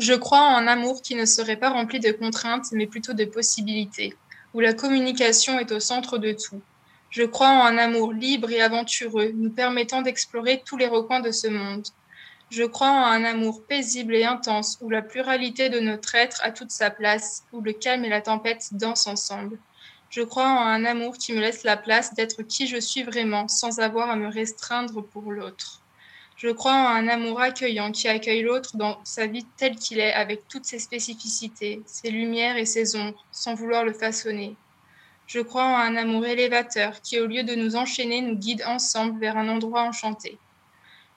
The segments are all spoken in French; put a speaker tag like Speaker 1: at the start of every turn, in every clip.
Speaker 1: Je crois en un amour qui ne serait pas rempli de contraintes, mais plutôt de possibilités, où la communication est au centre de tout. Je crois en un amour libre et aventureux, nous permettant d'explorer tous les recoins de ce monde. Je crois en un amour paisible et intense, où la pluralité de notre être a toute sa place, où le calme et la tempête dansent ensemble. Je crois en un amour qui me laisse la place d'être qui je suis vraiment, sans avoir à me restreindre pour l'autre. Je crois en un amour accueillant qui accueille l'autre dans sa vie tel qu'il est, avec toutes ses spécificités, ses lumières et ses ombres, sans vouloir le façonner. Je crois en un amour élévateur qui, au lieu de nous enchaîner, nous guide ensemble vers un endroit enchanté.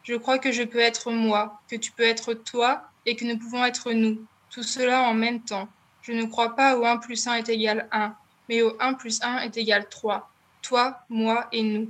Speaker 1: Je crois que je peux être moi, que tu peux être toi et que nous pouvons être nous, tout cela en même temps. Je ne crois pas au 1 plus 1 est égal 1, mais au 1 plus 1 est égal 3. Toi, moi et nous.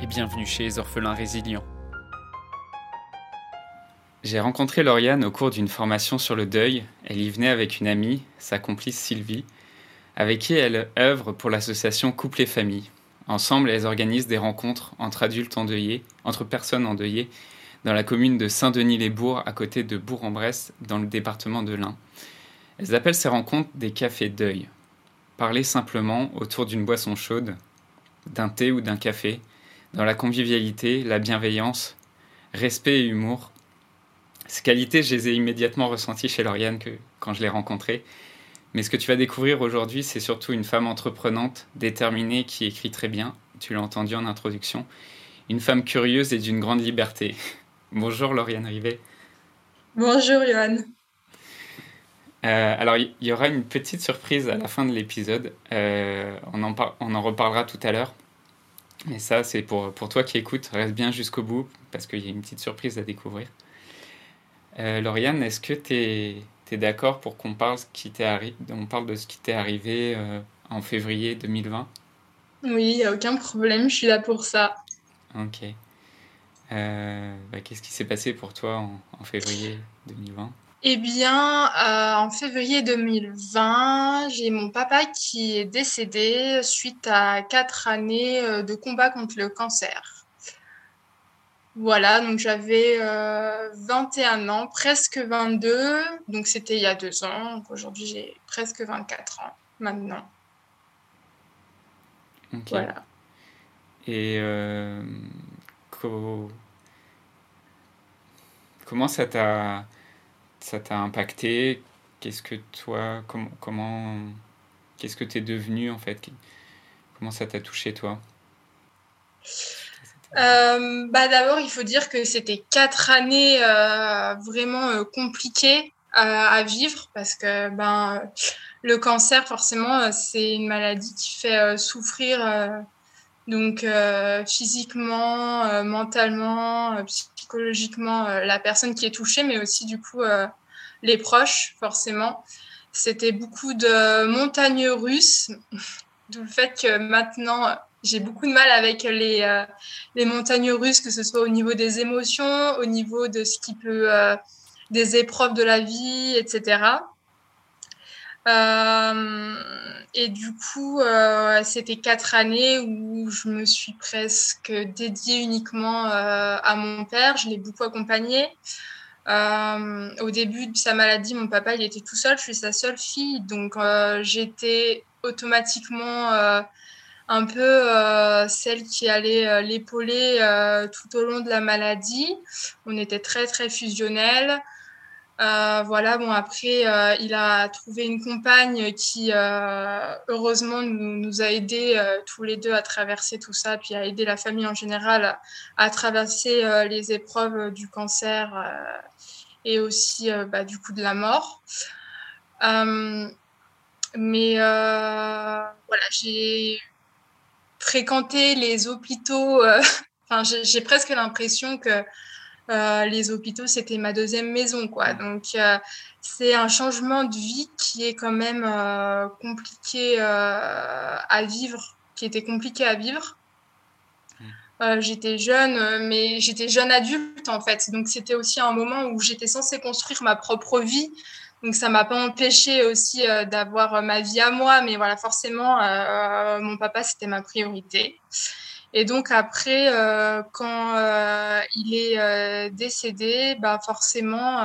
Speaker 2: et bienvenue chez les orphelins résilients. J'ai rencontré Lauriane au cours d'une formation sur le deuil. Elle y venait avec une amie, sa complice Sylvie, avec qui elle œuvre pour l'association Couple et Famille. Ensemble, elles organisent des rencontres entre adultes endeuillés, entre personnes endeuillées, dans la commune de Saint-Denis-les-Bourgs, à côté de Bourg-en-Bresse, dans le département de l'Ain. Elles appellent ces rencontres des cafés deuil. Parler simplement autour d'une boisson chaude, d'un thé ou d'un café, dans la convivialité, la bienveillance, respect et humour, ces qualités, je les ai immédiatement ressenties chez Lauriane que, quand je l'ai rencontrée. Mais ce que tu vas découvrir aujourd'hui, c'est surtout une femme entreprenante, déterminée, qui écrit très bien. Tu l'as entendu en introduction. Une femme curieuse et d'une grande liberté. Bonjour Lauriane Rivet.
Speaker 1: Bonjour Johan.
Speaker 2: Euh, alors, il y, aura une petite surprise à la fin de l'épisode. Euh, on, en on en reparlera tout à l'heure. Mais ça, c'est pour, pour toi qui écoutes. Reste bien jusqu'au bout parce qu'il y a une petite surprise à découvrir. Euh, Lauriane, est-ce que tu es, d'accord pour qu'on parle, on parle de ce qui t'est arrivé euh, en février 2020
Speaker 1: Oui, il n'y a aucun problème, je suis là pour ça.
Speaker 2: Ok. Euh, bah, qu'est-ce qui s'est passé pour toi en, février 2020
Speaker 1: eh bien, en février 2020, j'ai mon papa qui est décédé suite à quatre années de combat contre le cancer. Voilà, donc j'avais 21 euh, ans, presque 22. Donc c'était il y a deux ans. aujourd'hui, j'ai presque 24 ans maintenant.
Speaker 2: Voilà. Et euh, comment ça t'a ça t'a impacté? Qu'est-ce que toi, comment, qu'est-ce que tu es devenu en fait? Comment ça t'a touché toi?
Speaker 1: Euh, bah D'abord, il faut dire que c'était quatre années euh, vraiment euh, compliquées à vivre parce que ben, le cancer, forcément, c'est une maladie qui fait souffrir donc physiquement, mentalement, psychologiquement la personne qui est touchée, mais aussi du coup les proches, forcément. C'était beaucoup de montagnes russes, d'où le fait que maintenant j'ai beaucoup de mal avec les, euh, les montagnes russes, que ce soit au niveau des émotions, au niveau de ce qui peut, euh, des épreuves de la vie, etc. Euh, et du coup, c'était quatre années où je me suis presque dédiée uniquement à mon père. Je l'ai beaucoup accompagné. au début de sa maladie, mon papa, il était tout seul. Je suis sa seule fille, donc j'étais automatiquement un peu euh, celle qui allait euh, l'épauler euh, tout au long de la maladie. On était très très fusionnels. Voilà, bon après, il a trouvé une compagne qui, heureusement, nous, a aidés tous les deux à traverser tout ça, puis à aider la famille en général à, traverser les épreuves du cancer et aussi bah, du coup de la mort. mais voilà, j'ai fréquenter les hôpitaux. Euh, enfin, j'ai presque l'impression que les hôpitaux, c'était ma deuxième maison, quoi. Donc, c'est un changement de vie qui est quand même compliqué à vivre, qui était compliqué à vivre. Euh, j'étais jeune, euh, mais j'étais jeune adulte en fait. Donc c'était aussi un moment où j'étais censée construire ma propre vie. Donc ça m'a pas empêché aussi euh, d'avoir ma vie à moi, mais voilà, forcément, mon papa c'était ma priorité. Et donc après, quand il est décédé, bah forcément,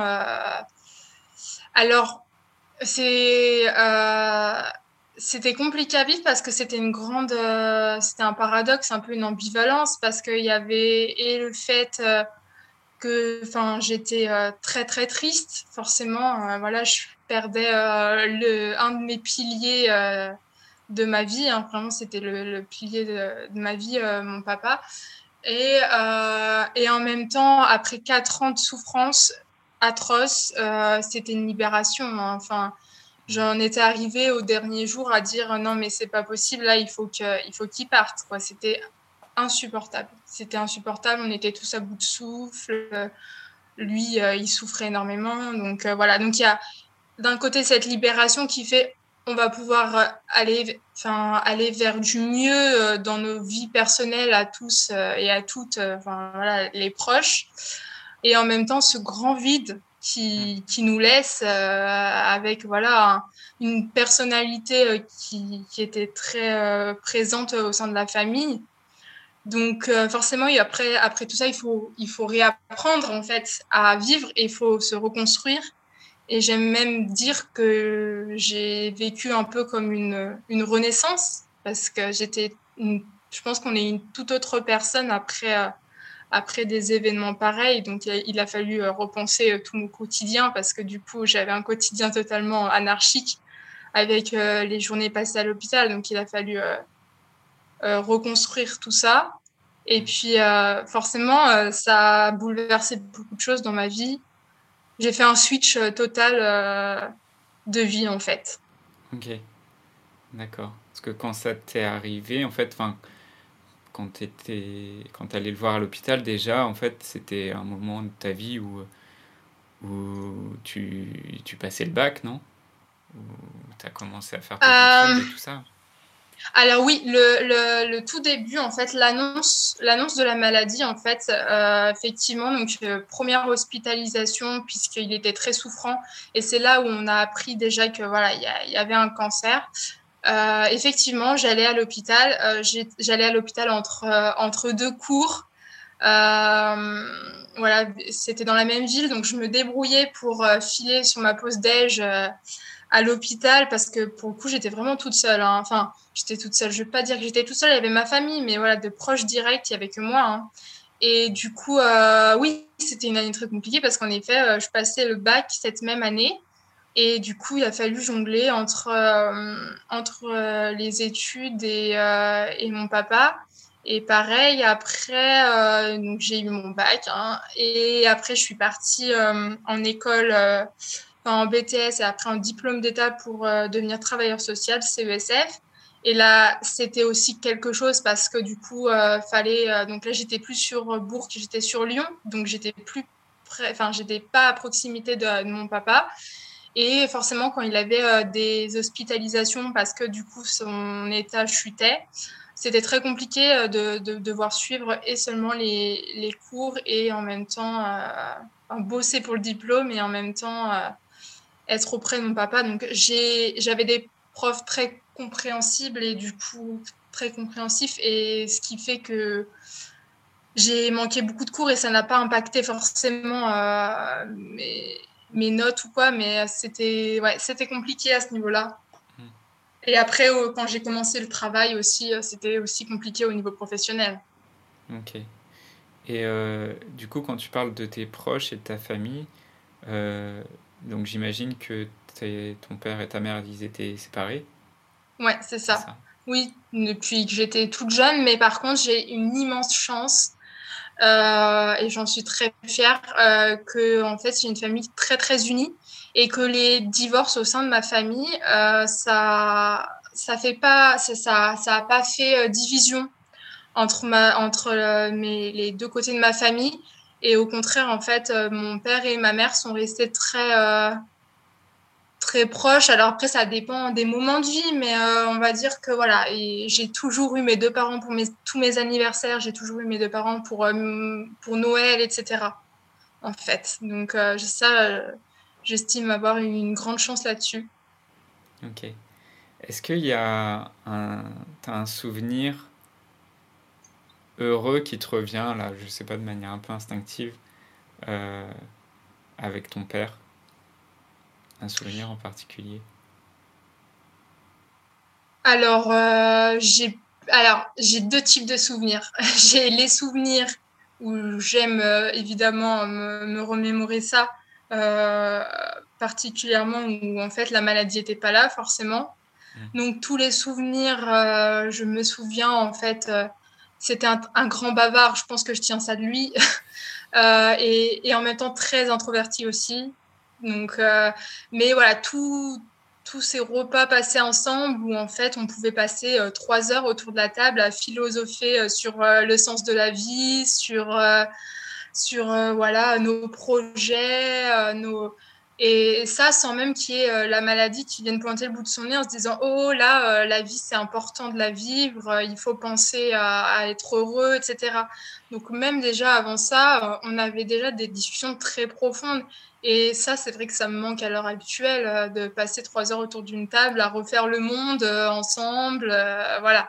Speaker 1: alors c'était compliqué à vivre parce que c'était une grande, euh, c'était un paradoxe, un peu une ambivalence parce qu'il y avait et le fait euh, que, enfin, j'étais euh, très très triste, forcément, voilà, je perdais le un de mes piliers de ma vie, hein, vraiment c'était le, pilier de, ma vie, mon papa, et et en même temps, après quatre ans de souffrance atroce, c'était une libération, hein, enfin j'en étais arrivée au dernier jour à dire non mais c'est pas possible là il faut que il faut qu'il parte quoi. C'était insupportable. C'était insupportable. On était tous à bout de souffle. Lui euh, il souffrait énormément. Donc euh, voilà. Donc il y a d'un côté cette libération qui fait on va pouvoir aller enfin aller vers du mieux euh, dans nos vies personnelles à tous et à toutes enfin voilà les proches et en même temps ce grand vide qui, qui nous laisse euh, avec voilà une personnalité euh, qui, qui, était très euh, présente au sein de la famille. Donc forcément, après, après tout ça, il faut, il faut réapprendre en fait à vivre et il faut se reconstruire. Et j'aime même dire que j'ai vécu un peu comme une, une renaissance parce que j'étais, je pense qu'on est une toute autre personne après après des événements pareils. Donc, il a fallu euh, repenser euh, tout mon quotidien parce que du coup, j'avais un quotidien totalement anarchique avec euh, les journées passées à l'hôpital. Donc, il a fallu reconstruire tout ça. Et puis, forcément, ça a bouleversé beaucoup de choses dans ma vie. J'ai fait un switch total de vie, en fait.
Speaker 2: Ok, d'accord. Parce que quand ça t'est arrivé, en fait, enfin quand tu quand allais le voir à l'hôpital, déjà, en fait, c'était un moment de ta vie où, où tu, tu passais le bac, non? Où tu as commencé à faire tes euh... et tout ça?
Speaker 1: Alors oui, le, tout début, en fait, l'annonce, de la maladie, en fait, euh, effectivement, donc euh, première hospitalisation puisqu'il était très souffrant, et c'est là où on a appris déjà que voilà, il y, avait un cancer. Euh, effectivement, j'allais à l'hôpital. J'allais à l'hôpital entre, entre deux cours. voilà, c'était dans la même ville, donc je me débrouillais pour filer sur ma pause déj à l'hôpital parce que pour le coup, j'étais vraiment toute seule. Hein. Enfin, j'étais toute seule. Je veux pas dire que j'étais toute seule, il y avait ma famille, mais voilà, de proches directs, il n'y avait que moi. Hein. Et du coup, oui, c'était une année très compliquée parce qu'en effet, je passais le bac cette même année. Et du coup, il a fallu jongler entre, euh, entre euh, les études et, euh, et, mon papa. Et pareil, après, j'ai eu mon bac. Hein, et après, je suis partie en école, en BTS et après en diplôme d'État pour devenir travailleur social, CESF. Et là, c'était aussi quelque chose parce que du coup, fallait. donc là, j'étais plus sur Bourg, j'étais sur Lyon. Donc, j'étais plus enfin, j'étais pas à proximité de, mon papa. Et forcément, quand il avait euh, des hospitalisations parce que du coup son état chutait, c'était très compliqué euh, de, de, devoir suivre et seulement les, les, cours et en même temps euh, bosser pour le diplôme et en même temps être auprès de mon papa. Donc j'avais des profs très compréhensibles et du coup très compréhensifs et ce qui fait que j'ai manqué beaucoup de cours et ça n'a pas impacté forcément mais mes notes ou quoi, mais c'était ouais, c'était compliqué à ce niveau-là. Hmm. Et après, quand j'ai commencé le travail aussi, euh, c'était aussi compliqué au niveau professionnel.
Speaker 2: Ok. Et euh, du coup, quand tu parles de tes proches et de ta famille, euh, donc j'imagine que ton père et ta mère, ils étaient séparés
Speaker 1: Ouais, c'est ça. ça. Oui, depuis que j'étais toute jeune, mais par contre, j'ai une immense chance euh, et j'en suis très fière euh, que en fait c'est une famille très très unie et que les divorces au sein de ma famille euh, ça ça fait pas ça ça, ça a pas fait division entre ma entre mes, les deux côtés de ma famille Et au contraire, en fait, mon père et ma mère sont restés très très proche. Alors après, ça dépend des moments de vie, mais euh, on va dire que voilà, j'ai toujours eu mes deux parents pour tous mes anniversaires, j'ai toujours eu mes deux parents pour, euh, pour Noël, etc. En fait, donc euh, ça, j'estime avoir eu une grande chance là-dessus.
Speaker 2: Ok. Est-ce qu'il y a as un souvenir heureux qui te revient, là, je sais pas, de manière un peu instinctive, avec ton père un souvenir en particulier
Speaker 1: Alors, euh, j'ai alors j'ai deux types de souvenirs. j'ai les souvenirs où j'aime euh, évidemment me, remémorer ça, euh, particulièrement où en fait la maladie n'était pas là forcément. Mmh. Donc tous les souvenirs, je me souviens en fait, c'était un, grand bavard. Je pense que je tiens ça de lui. et, et, en même temps très introverti aussi. Donc, euh, mais voilà, tous ces repas passés ensemble où en fait on pouvait passer euh, trois heures autour de la table à philosopher euh, sur le sens de la vie, sur, sur voilà, nos projets, nos, et ça, sans même qu'il y ait euh, la maladie qui vienne pointer le bout de son nez en se disant Oh là, euh, la vie, c'est important de la vivre, euh, il faut penser à, être heureux, etc. Donc, même déjà avant ça, on avait déjà des discussions très profondes. Et ça, c'est vrai que ça me manque à l'heure actuelle de passer trois heures autour d'une table à refaire le monde ensemble. voilà.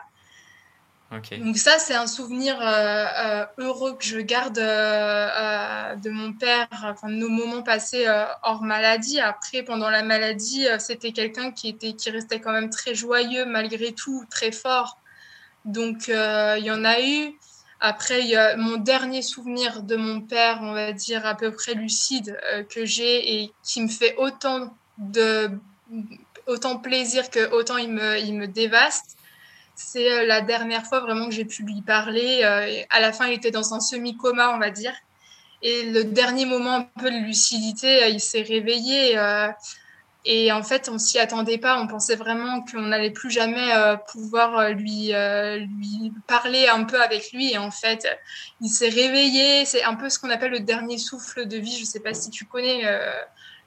Speaker 1: Donc ça, c'est un souvenir euh, euh, heureux que je garde euh, de mon père, de nos moments passés hors maladie. Après, pendant la maladie, c'était quelqu'un qui, qui restait quand même très joyeux malgré tout, très fort. Donc, il y en a eu. Après, mon dernier souvenir de mon père, on va dire à peu près lucide, que j'ai et qui me fait autant de autant plaisir que autant il me, il me dévaste c'est euh, la dernière fois vraiment que j'ai pu lui parler. Euh, à la fin, il était dans un semi-coma, on va dire. Et le dernier moment un peu de lucidité, euh, il s'est réveillé. Et en fait, on s'y attendait pas. On pensait vraiment qu'on n'allait plus jamais pouvoir lui, parler un peu avec lui. Et en fait, il s'est réveillé. C'est un peu ce qu'on appelle le dernier souffle de vie. Je sais pas si tu connais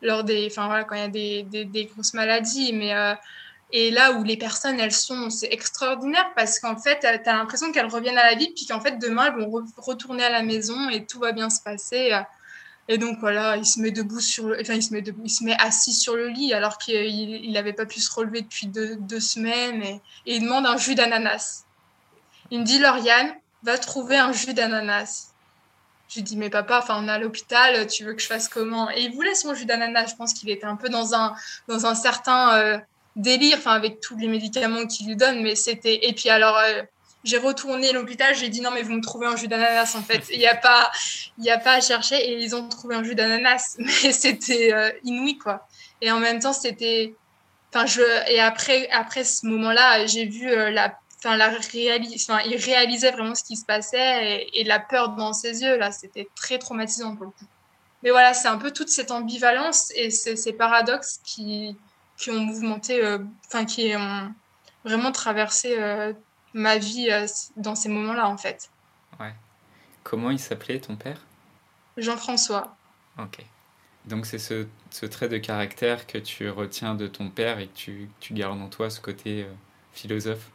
Speaker 1: lors des, enfin voilà, quand il y a des, des grosses maladies, mais et là où les personnes, elles sont, c'est extraordinaire parce qu'en fait, tu as l'impression qu'elles reviennent à la vie, puis qu'en fait, demain, elles vont retourner à la maison et tout va bien se passer. Et donc, voilà, il se met debout sur le... enfin, il se met il se met assis sur le lit alors qu'il n'avait pas pu se relever depuis deux, deux semaines et... il demande un jus d'ananas. Il me dit, Lauriane, va trouver un jus d'ananas. Je lui dis, mais papa, enfin, on est à l'hôpital, tu veux que je fasse comment? Et il voulait son jus d'ananas. Je pense qu'il était un peu dans un, dans un certain euh, délire, enfin avec tous les médicaments qu'ils lui donnent, mais c'était. Et puis alors, euh, j'ai retourné l'hôpital, j'ai dit non mais vous me trouvez un jus d'ananas en fait. Il n'y a pas, il y a pas à chercher et ils ont trouvé un jus d'ananas, mais c'était euh, inouï quoi. Et en même temps c'était, enfin je et après après ce moment-là, j'ai vu euh, la Enfin, la réalise, enfin, il réalisait vraiment ce qui se passait et, et la peur dans ses yeux, là, c'était très traumatisant pour le coup. Mais voilà, c'est un peu toute cette ambivalence et ces paradoxes qui, qui ont mouvementé, euh, enfin qui ont vraiment traversé euh, ma vie euh, dans ces moments-là en fait.
Speaker 2: Ouais. Comment il s'appelait ton père?
Speaker 1: Jean-François.
Speaker 2: Ok. Donc c'est ce, ce, trait de caractère que tu retiens de ton père et que tu, tu gardes en toi, ce côté philosophe?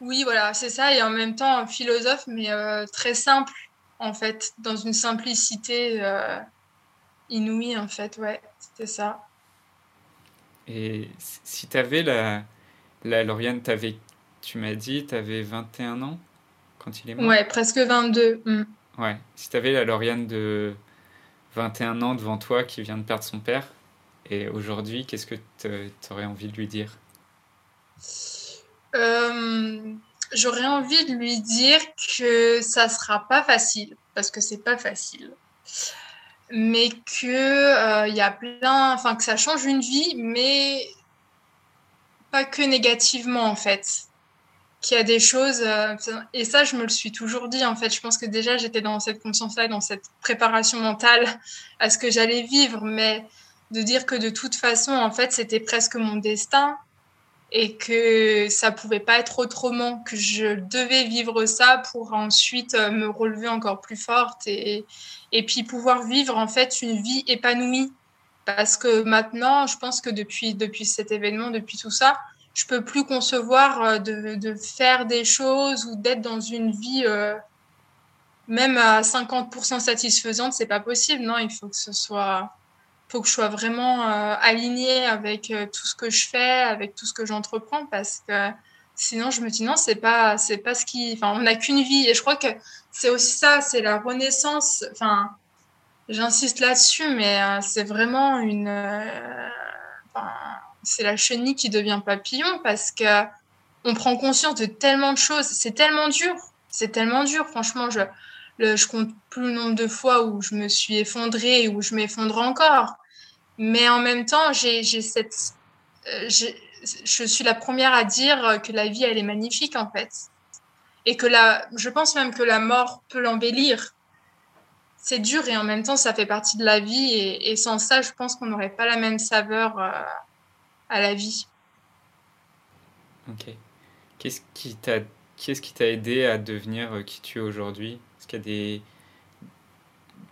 Speaker 1: Oui, voilà, c'est ça. Et en même temps, philosophe, mais très simple, en fait, dans une simplicité inouïe, en fait. Ouais, c'était ça.
Speaker 2: Et si tu avais la, la Lauriane, avais, tu m'as dit, tu avais 21 ans quand il est mort?
Speaker 1: Ouais, presque 22.
Speaker 2: Mm. Ouais, si tu avais la Lauriane de 21 ans devant toi qui vient de perdre son père, et aujourd'hui, qu'est-ce que tu aurais envie de lui dire?
Speaker 1: Euh, J'aurais envie de lui dire que ça sera pas facile, parce que c'est pas facile mais que euh, y a plein, enfin que ça change une vie, mais pas que négativement en fait. Qu'il y a des choses, euh, et ça je me le suis toujours dit en fait. Je pense que déjà j'étais dans cette conscience-là, dans cette préparation mentale à ce que j'allais vivre, mais de dire que de toute façon en fait c'était presque mon destin. Et que ça pouvait pas être autrement, que je devais vivre ça pour ensuite euh, me relever encore plus forte et, et puis pouvoir vivre en fait une vie épanouie. Parce que maintenant, je pense que depuis, depuis cet événement, depuis tout ça, je peux plus concevoir euh, de, de faire des choses ou d'être dans une vie euh, même à 50% satisfaisante, c'est pas possible. Non, il faut que ce soit faut que je sois vraiment euh, alignée avec euh, tout ce que je fais, avec tout ce que j'entreprends, parce que sinon je me dis non, c'est pas, c'est pas ce qui, enfin, on n'a qu'une vie, et je crois que c'est aussi ça, c'est la renaissance. Enfin, j'insiste là-dessus, mais euh, c'est vraiment une, c'est la chenille qui devient papillon, parce que on prend conscience de tellement de choses. C'est tellement dur, c'est tellement dur. Franchement, je le, je compte plus le nombre de fois où je me suis effondrée et où je m'effondre encore. Mais en même temps, j'ai cette, euh, je suis la première à dire que la vie, elle est magnifique en fait. Et que la, je pense même que la mort peut l'embellir. C'est dur et en même temps, ça fait partie de la vie. Et, sans ça, je pense qu'on n'aurait pas la même saveur euh, à la vie.
Speaker 2: Ok. Qu'est-ce qui t'a Qu'est-ce qui t'a aidé à devenir euh, qui tu es aujourd'hui? Qu'il y a des.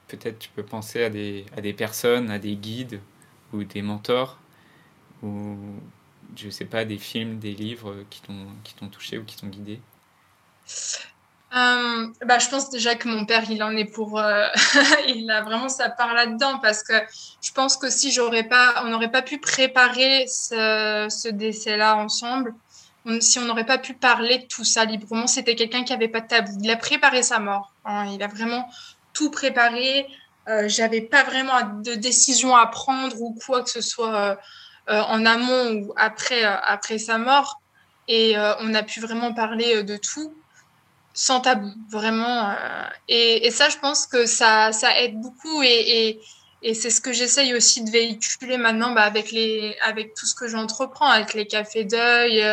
Speaker 2: Peut-être tu peux penser à des, à des personnes, à des guides ou des mentors, ou je sais pas, des films, des livres qui t'ont touché ou qui t'ont guidé
Speaker 1: euh, bah, je pense déjà que mon père, il en est pour. Euh, il a vraiment sa part là-dedans parce que je pense que si j'aurais pas, on n'aurait pas pu préparer ce, ce décès-là ensemble, si on n'aurait pas pu parler de tout ça librement, c'était quelqu'un qui n'avait pas de tabou. Il a préparé sa mort. Hein. il a vraiment tout préparé. Euh, J'avais pas vraiment de décision à prendre ou quoi que ce soit euh, euh, en amont ou après, euh, après sa mort. Et on a pu vraiment parler de tout sans tabou, vraiment. Et, ça, je pense que ça, ça aide beaucoup. Et c'est ce que j'essaye aussi de véhiculer maintenant bah, avec, les, avec tout ce que j'entreprends, avec les cafés deuil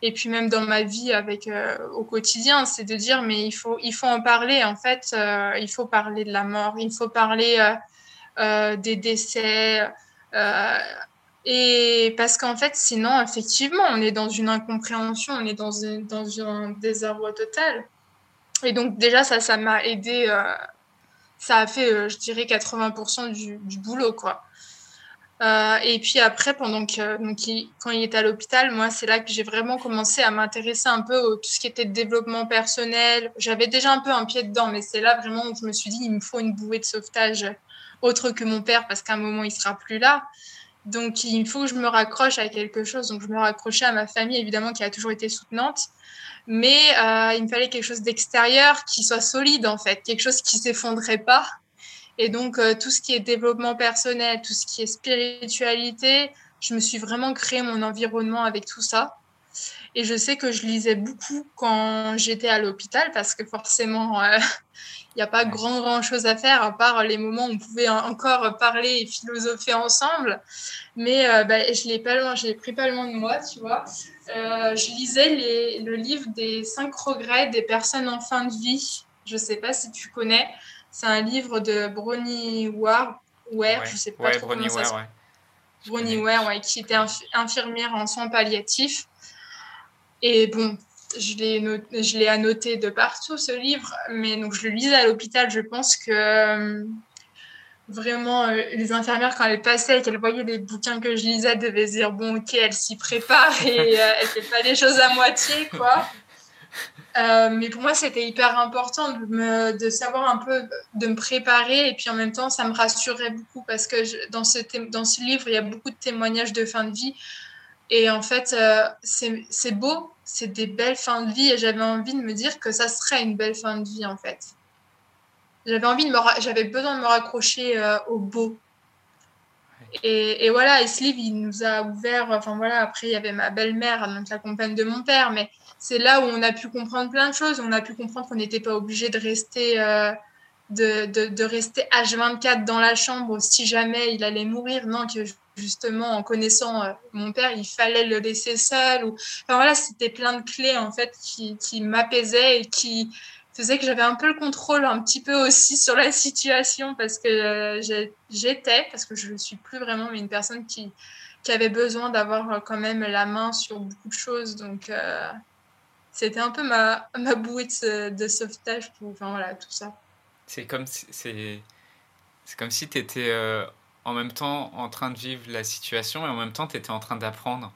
Speaker 1: et puis même dans ma vie avec euh, au quotidien, c'est de dire mais il faut il faut en parler en fait, euh, il faut parler de la mort, il faut parler euh, des décès et parce qu'en fait sinon effectivement on est dans une incompréhension, on est dans dans un désarroi total et donc déjà ça ça m'a aidé, ça a fait je dirais 80% du, du boulot quoi. Euh, et puis après, pendant que, quand il était à l'hôpital, moi, c'est là que j'ai vraiment commencé à m'intéresser un peu à tout ce qui était développement personnel. J'avais déjà un peu un pied dedans, mais c'est là vraiment où je me suis dit, il me faut une bouée de sauvetage autre que mon père, parce qu'à un moment, il sera plus là. Donc, il faut que je me raccroche à quelque chose. Donc, je me raccrochais à ma famille, évidemment, qui a toujours été soutenante. Mais euh, il me fallait quelque chose d'extérieur qui soit solide, en fait, quelque chose qui s'effondrait pas et donc, euh, tout ce qui est développement personnel, tout ce qui est spiritualité, je me suis vraiment créé mon environnement avec tout ça. Et je sais que je lisais beaucoup quand j'étais à l'hôpital parce que forcément, euh, il n'y a pas grand, grand chose à faire à part les moments où on pouvait encore parler et philosopher ensemble. Mais euh, bah, je l'ai pas loin, je l'ai pris pas loin de moi, tu vois. Euh, je lisais les, le livre des cinq regrets des personnes en fin de vie. Je sais pas si tu connais. C'est un livre de Bronnie Ware, Ware je sais pas trop comment ça se Bronnie Ware, ouais, qui était infirmière en soins palliatifs. Et bon, je l'ai, je l'ai annoté de partout ce livre, mais donc je le lisais à l'hôpital. Je pense que euh, vraiment euh, les infirmières quand elles passaient et qu'elles voyaient les bouquins que je lisais devaient se dire bon ok elle s'y prépare et euh, elle fait pas les choses à moitié quoi euh, mais pour moi, c'était hyper important de, me, de savoir un peu, de me préparer. Et puis en même temps, ça me rassurait beaucoup parce que je, dans, ce, dans ce livre, il y a beaucoup de témoignages de fin de vie. Et en fait, euh, c'est beau, c'est des belles fins de vie. Et j'avais envie de me dire que ça serait une belle fin de vie, en fait. J'avais envie de me, j'avais besoin de me raccrocher euh, au beau. Et, et, voilà, et ce livre, il nous a ouvert. Enfin voilà, après, il y avait ma belle-mère, donc la compagne de mon père, mais c'est là où on a pu comprendre plein de choses. On a pu comprendre qu'on n'était pas obligé de rester, euh, de, de, rester H24 dans la chambre si jamais il allait mourir. Non, que justement, en connaissant euh, mon père, il fallait le laisser seul. Ou... Enfin c'était plein de clés en fait qui, qui m'apaisaient et qui faisaient que j'avais un peu le contrôle un petit peu aussi sur la situation parce que euh, j'étais, parce que je ne suis plus vraiment, mais une personne qui qui avait besoin d'avoir quand même la main sur beaucoup de choses. Donc, c'était un peu ma, ma bouée de, sauvetage pour enfin, voilà, tout ça.
Speaker 2: C'est comme si, c'est, c'est comme si tu étais en même temps en train de vivre la situation et en même temps tu étais en train d'apprendre.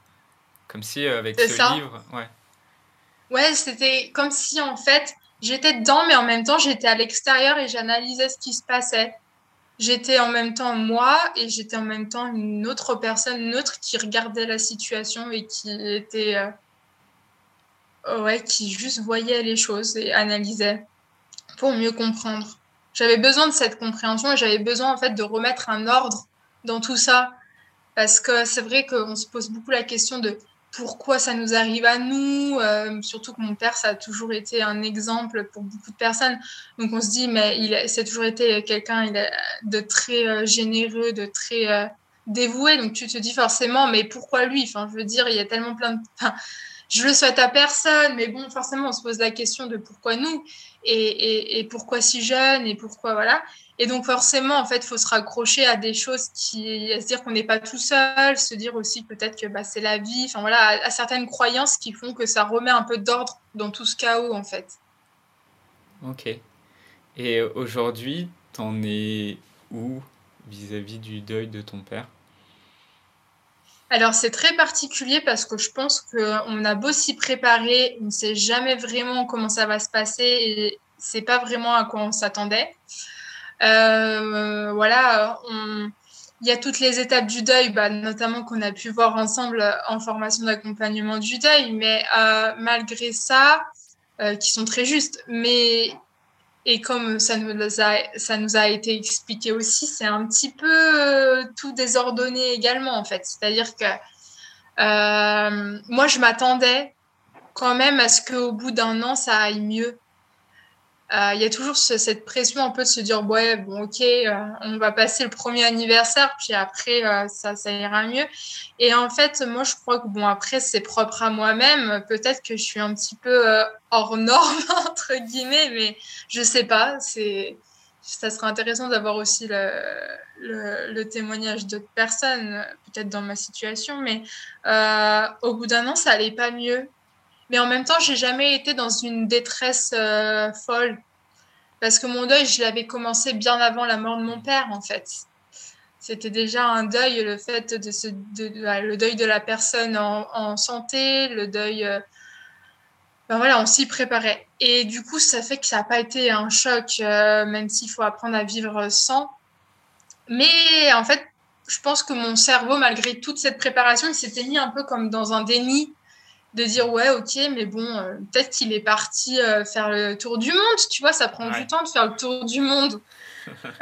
Speaker 2: Comme si avec ce livre. Ouais.
Speaker 1: Ouais, c'était comme si en fait j'étais dedans, mais en même temps j'étais à l'extérieur et j'analysais ce qui se passait. J'étais en même temps moi et j'étais en même temps une autre personne, une autre qui regardait la situation et qui était. Euh, ouais, qui juste voyait les choses et analysait pour mieux comprendre. J'avais besoin de cette compréhension et j'avais besoin en fait de remettre un ordre dans tout ça. Parce que c'est vrai qu'on se pose beaucoup la question de pourquoi ça nous arrive à nous, euh, surtout que mon père, ça a toujours été un exemple pour beaucoup de personnes. Donc on se dit, mais il c'est toujours été quelqu'un de très euh, généreux, de très euh, dévoué. Donc tu te dis forcément, mais pourquoi lui? Enfin, je veux dire, il y a tellement plein de... je le souhaite à personne, mais bon, forcément, on se pose la question de pourquoi nous et, et, pourquoi si jeune et pourquoi voilà. Et donc forcément, en fait, il faut se raccrocher à des choses qui, à se dire qu'on n'est pas tout seul, se dire aussi peut-être que bah, c'est la vie, enfin voilà, à, certaines croyances qui font que ça remet un peu d'ordre dans tout ce chaos en fait.
Speaker 2: Ok. Et aujourd'hui, t'en es où vis-à-vis du deuil de ton père?
Speaker 1: Alors c'est très particulier parce que je pense qu'on a beau s'y préparer, on ne sait jamais vraiment comment ça va se passer et c'est pas vraiment à quoi on s'attendait. Euh, voilà, il y a toutes les étapes du deuil, bah, notamment qu'on a pu voir ensemble en formation d'accompagnement du deuil, mais euh, malgré ça, euh, qui sont très justes, mais et comme ça nous a, ça nous a été expliqué aussi, c'est un petit peu tout désordonné également en fait. C'est-à-dire que moi, je m'attendais quand même à ce qu'au bout d'un an, ça aille mieux. Euh, il y a toujours cette pression un peu de se dire ouais bon ok euh, on va passer le premier anniversaire puis après euh, ça ira mieux. Et en fait moi je crois que bon après c'est propre à moi-même. Peut-être que je suis un petit peu hors norme entre guillemets mais je sais pas. C'est ça serait intéressant d'avoir aussi le témoignage d'autres personnes peut-être dans ma situation mais au bout d'un an ça allait pas mieux mais en même temps, j'ai jamais été dans une détresse euh, folle. Parce que mon deuil, je l'avais commencé bien avant la mort de mon père, en fait. C'était déjà un deuil, le fait de, de, le deuil de la personne en, santé, le deuil. Euh, ben voilà, on s'y préparait. Et du coup, ça fait que ça n'a pas été un choc, euh, même s'il faut apprendre à vivre sans. Mais en fait, je pense que mon cerveau, malgré toute cette préparation, il s'était mis un peu comme dans un déni de dire ouais ok mais bon euh, peut-être qu'il est parti euh, faire le tour du monde tu vois ça prend du temps de faire le tour du monde.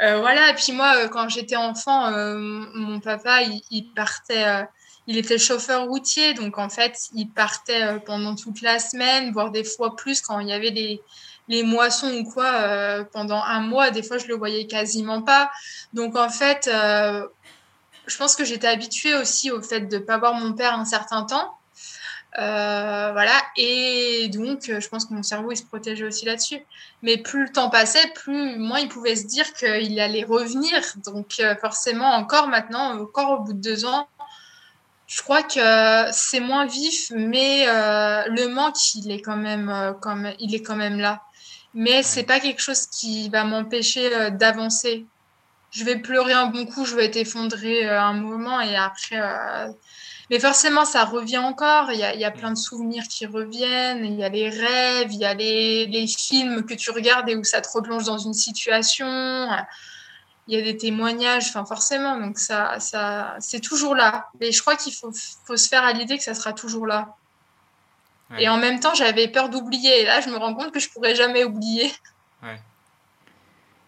Speaker 1: Euh, voilà et puis moi quand j'étais enfant mon papa il, partait il était chauffeur routier donc en fait il partait pendant toute la semaine voire des fois plus quand il y avait des les moissons ou quoi pendant un mois des fois je le voyais quasiment pas. Donc en fait je pense que j'étais habituée aussi au fait de pas voir mon père un certain temps euh, voilà, et donc je pense que mon cerveau il se protégeait aussi là-dessus. Mais plus le temps passait, plus moins il pouvait se dire qu'il allait revenir. Donc euh, forcément, encore maintenant, encore au bout de deux ans, je crois que c'est moins vif, mais euh, le manque il est quand même, comme, il est quand même là. Mais c'est pas quelque chose qui va m'empêcher d'avancer. Je vais pleurer un bon coup, je vais être effondrée un moment et après mais forcément, ça revient encore. Il y a, il y a plein de souvenirs qui reviennent. Il y a les rêves, il y a les, les, films que tu regardes et où ça te replonge dans une situation. Il y a des témoignages, enfin forcément. Donc ça, ça, c'est toujours là. Mais je crois qu'il faut, faut se faire à l'idée que ça sera toujours là. Et en même temps, j'avais peur d'oublier. Et là, je me rends compte que je pourrais jamais oublier.
Speaker 2: Ouais.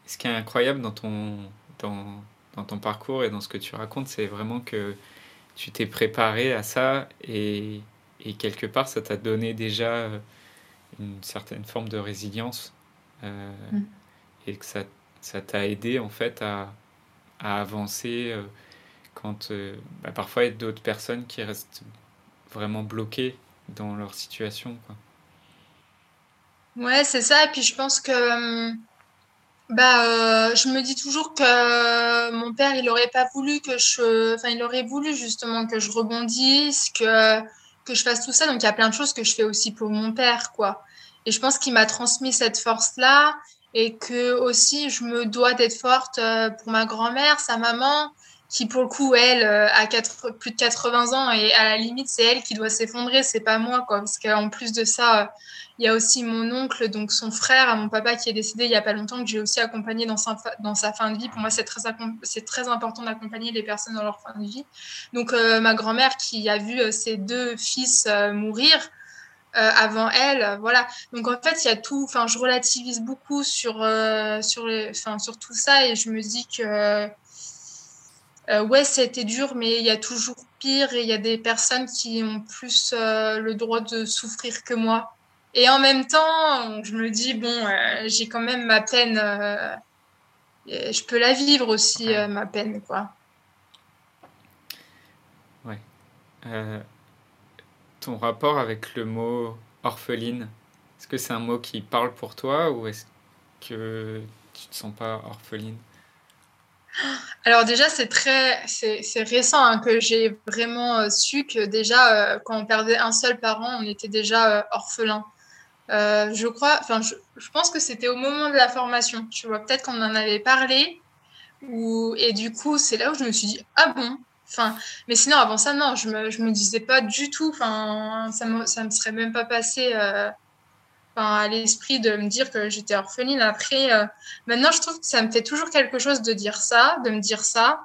Speaker 2: Ce qui est incroyable dans ton, dans, dans ton parcours et dans ce que tu racontes, c'est vraiment que tu t'es préparé à ça et, et quelque part ça t'a donné déjà une certaine forme de résilience euh, mm. et que ça ça t'a aidé en fait à, à avancer euh, quand euh, bah, parfois il y a d'autres personnes qui restent vraiment bloquées dans leur situation quoi.
Speaker 1: Ouais, c'est ça. Et puis je pense que hum, bah, euh, je me dis toujours que mon père, il aurait pas voulu que je, enfin, il aurait voulu justement que je rebondisse, que que je fasse tout ça. Donc il y a plein de choses que je fais aussi pour mon père, quoi. Et je pense qu'il m'a transmis cette force-là et que aussi je me dois d'être forte euh, pour ma grand-mère, sa maman, qui pour le coup elle euh, a plus de 80 ans et à la limite c'est elle qui doit s'effondrer, c'est pas moi, quoi. Parce qu'en plus de ça il y a aussi mon oncle, donc son frère à mon papa qui est décédé il n'y a pas longtemps, que j'ai aussi accompagné dans sa, dans sa fin de vie. Pour moi, c'est très, très important d'accompagner les personnes dans leur fin de vie. Donc, euh, ma grand-mère qui a vu euh, ses deux fils euh, mourir avant elle, voilà. Donc, en fait, il y a tout. Enfin, je relativise beaucoup sur, sur, les, sur tout ça et je me dis que. ouais, c'était dur, mais il y a toujours pire et il y a des personnes qui ont plus le droit de souffrir que moi. Et en même temps, je me dis, bon, euh, j'ai quand même ma peine. Euh, je peux la vivre aussi, euh, ma peine, quoi.
Speaker 2: Ouais. ton rapport avec le mot orpheline, est-ce que c'est un mot qui parle pour toi ou est-ce que tu te sens pas orpheline?
Speaker 1: Alors déjà, c'est très, c'est, récent hein, que j'ai vraiment su que déjà, quand on perdait un seul parent, on était déjà orphelin. Euh, je crois, enfin, je, pense que c'était au moment de la formation. Tu vois, peut-être qu'on en avait parlé. Ou, et du coup, c'est là où je me suis dit, ah bon Enfin, mais sinon, avant ça, non, je me, je me disais pas du tout. Enfin, ça me, ça me serait même pas passé euh, à l'esprit de me dire que j'étais orpheline. Après, euh, maintenant, je trouve que ça me fait toujours quelque chose de dire ça, de me dire ça.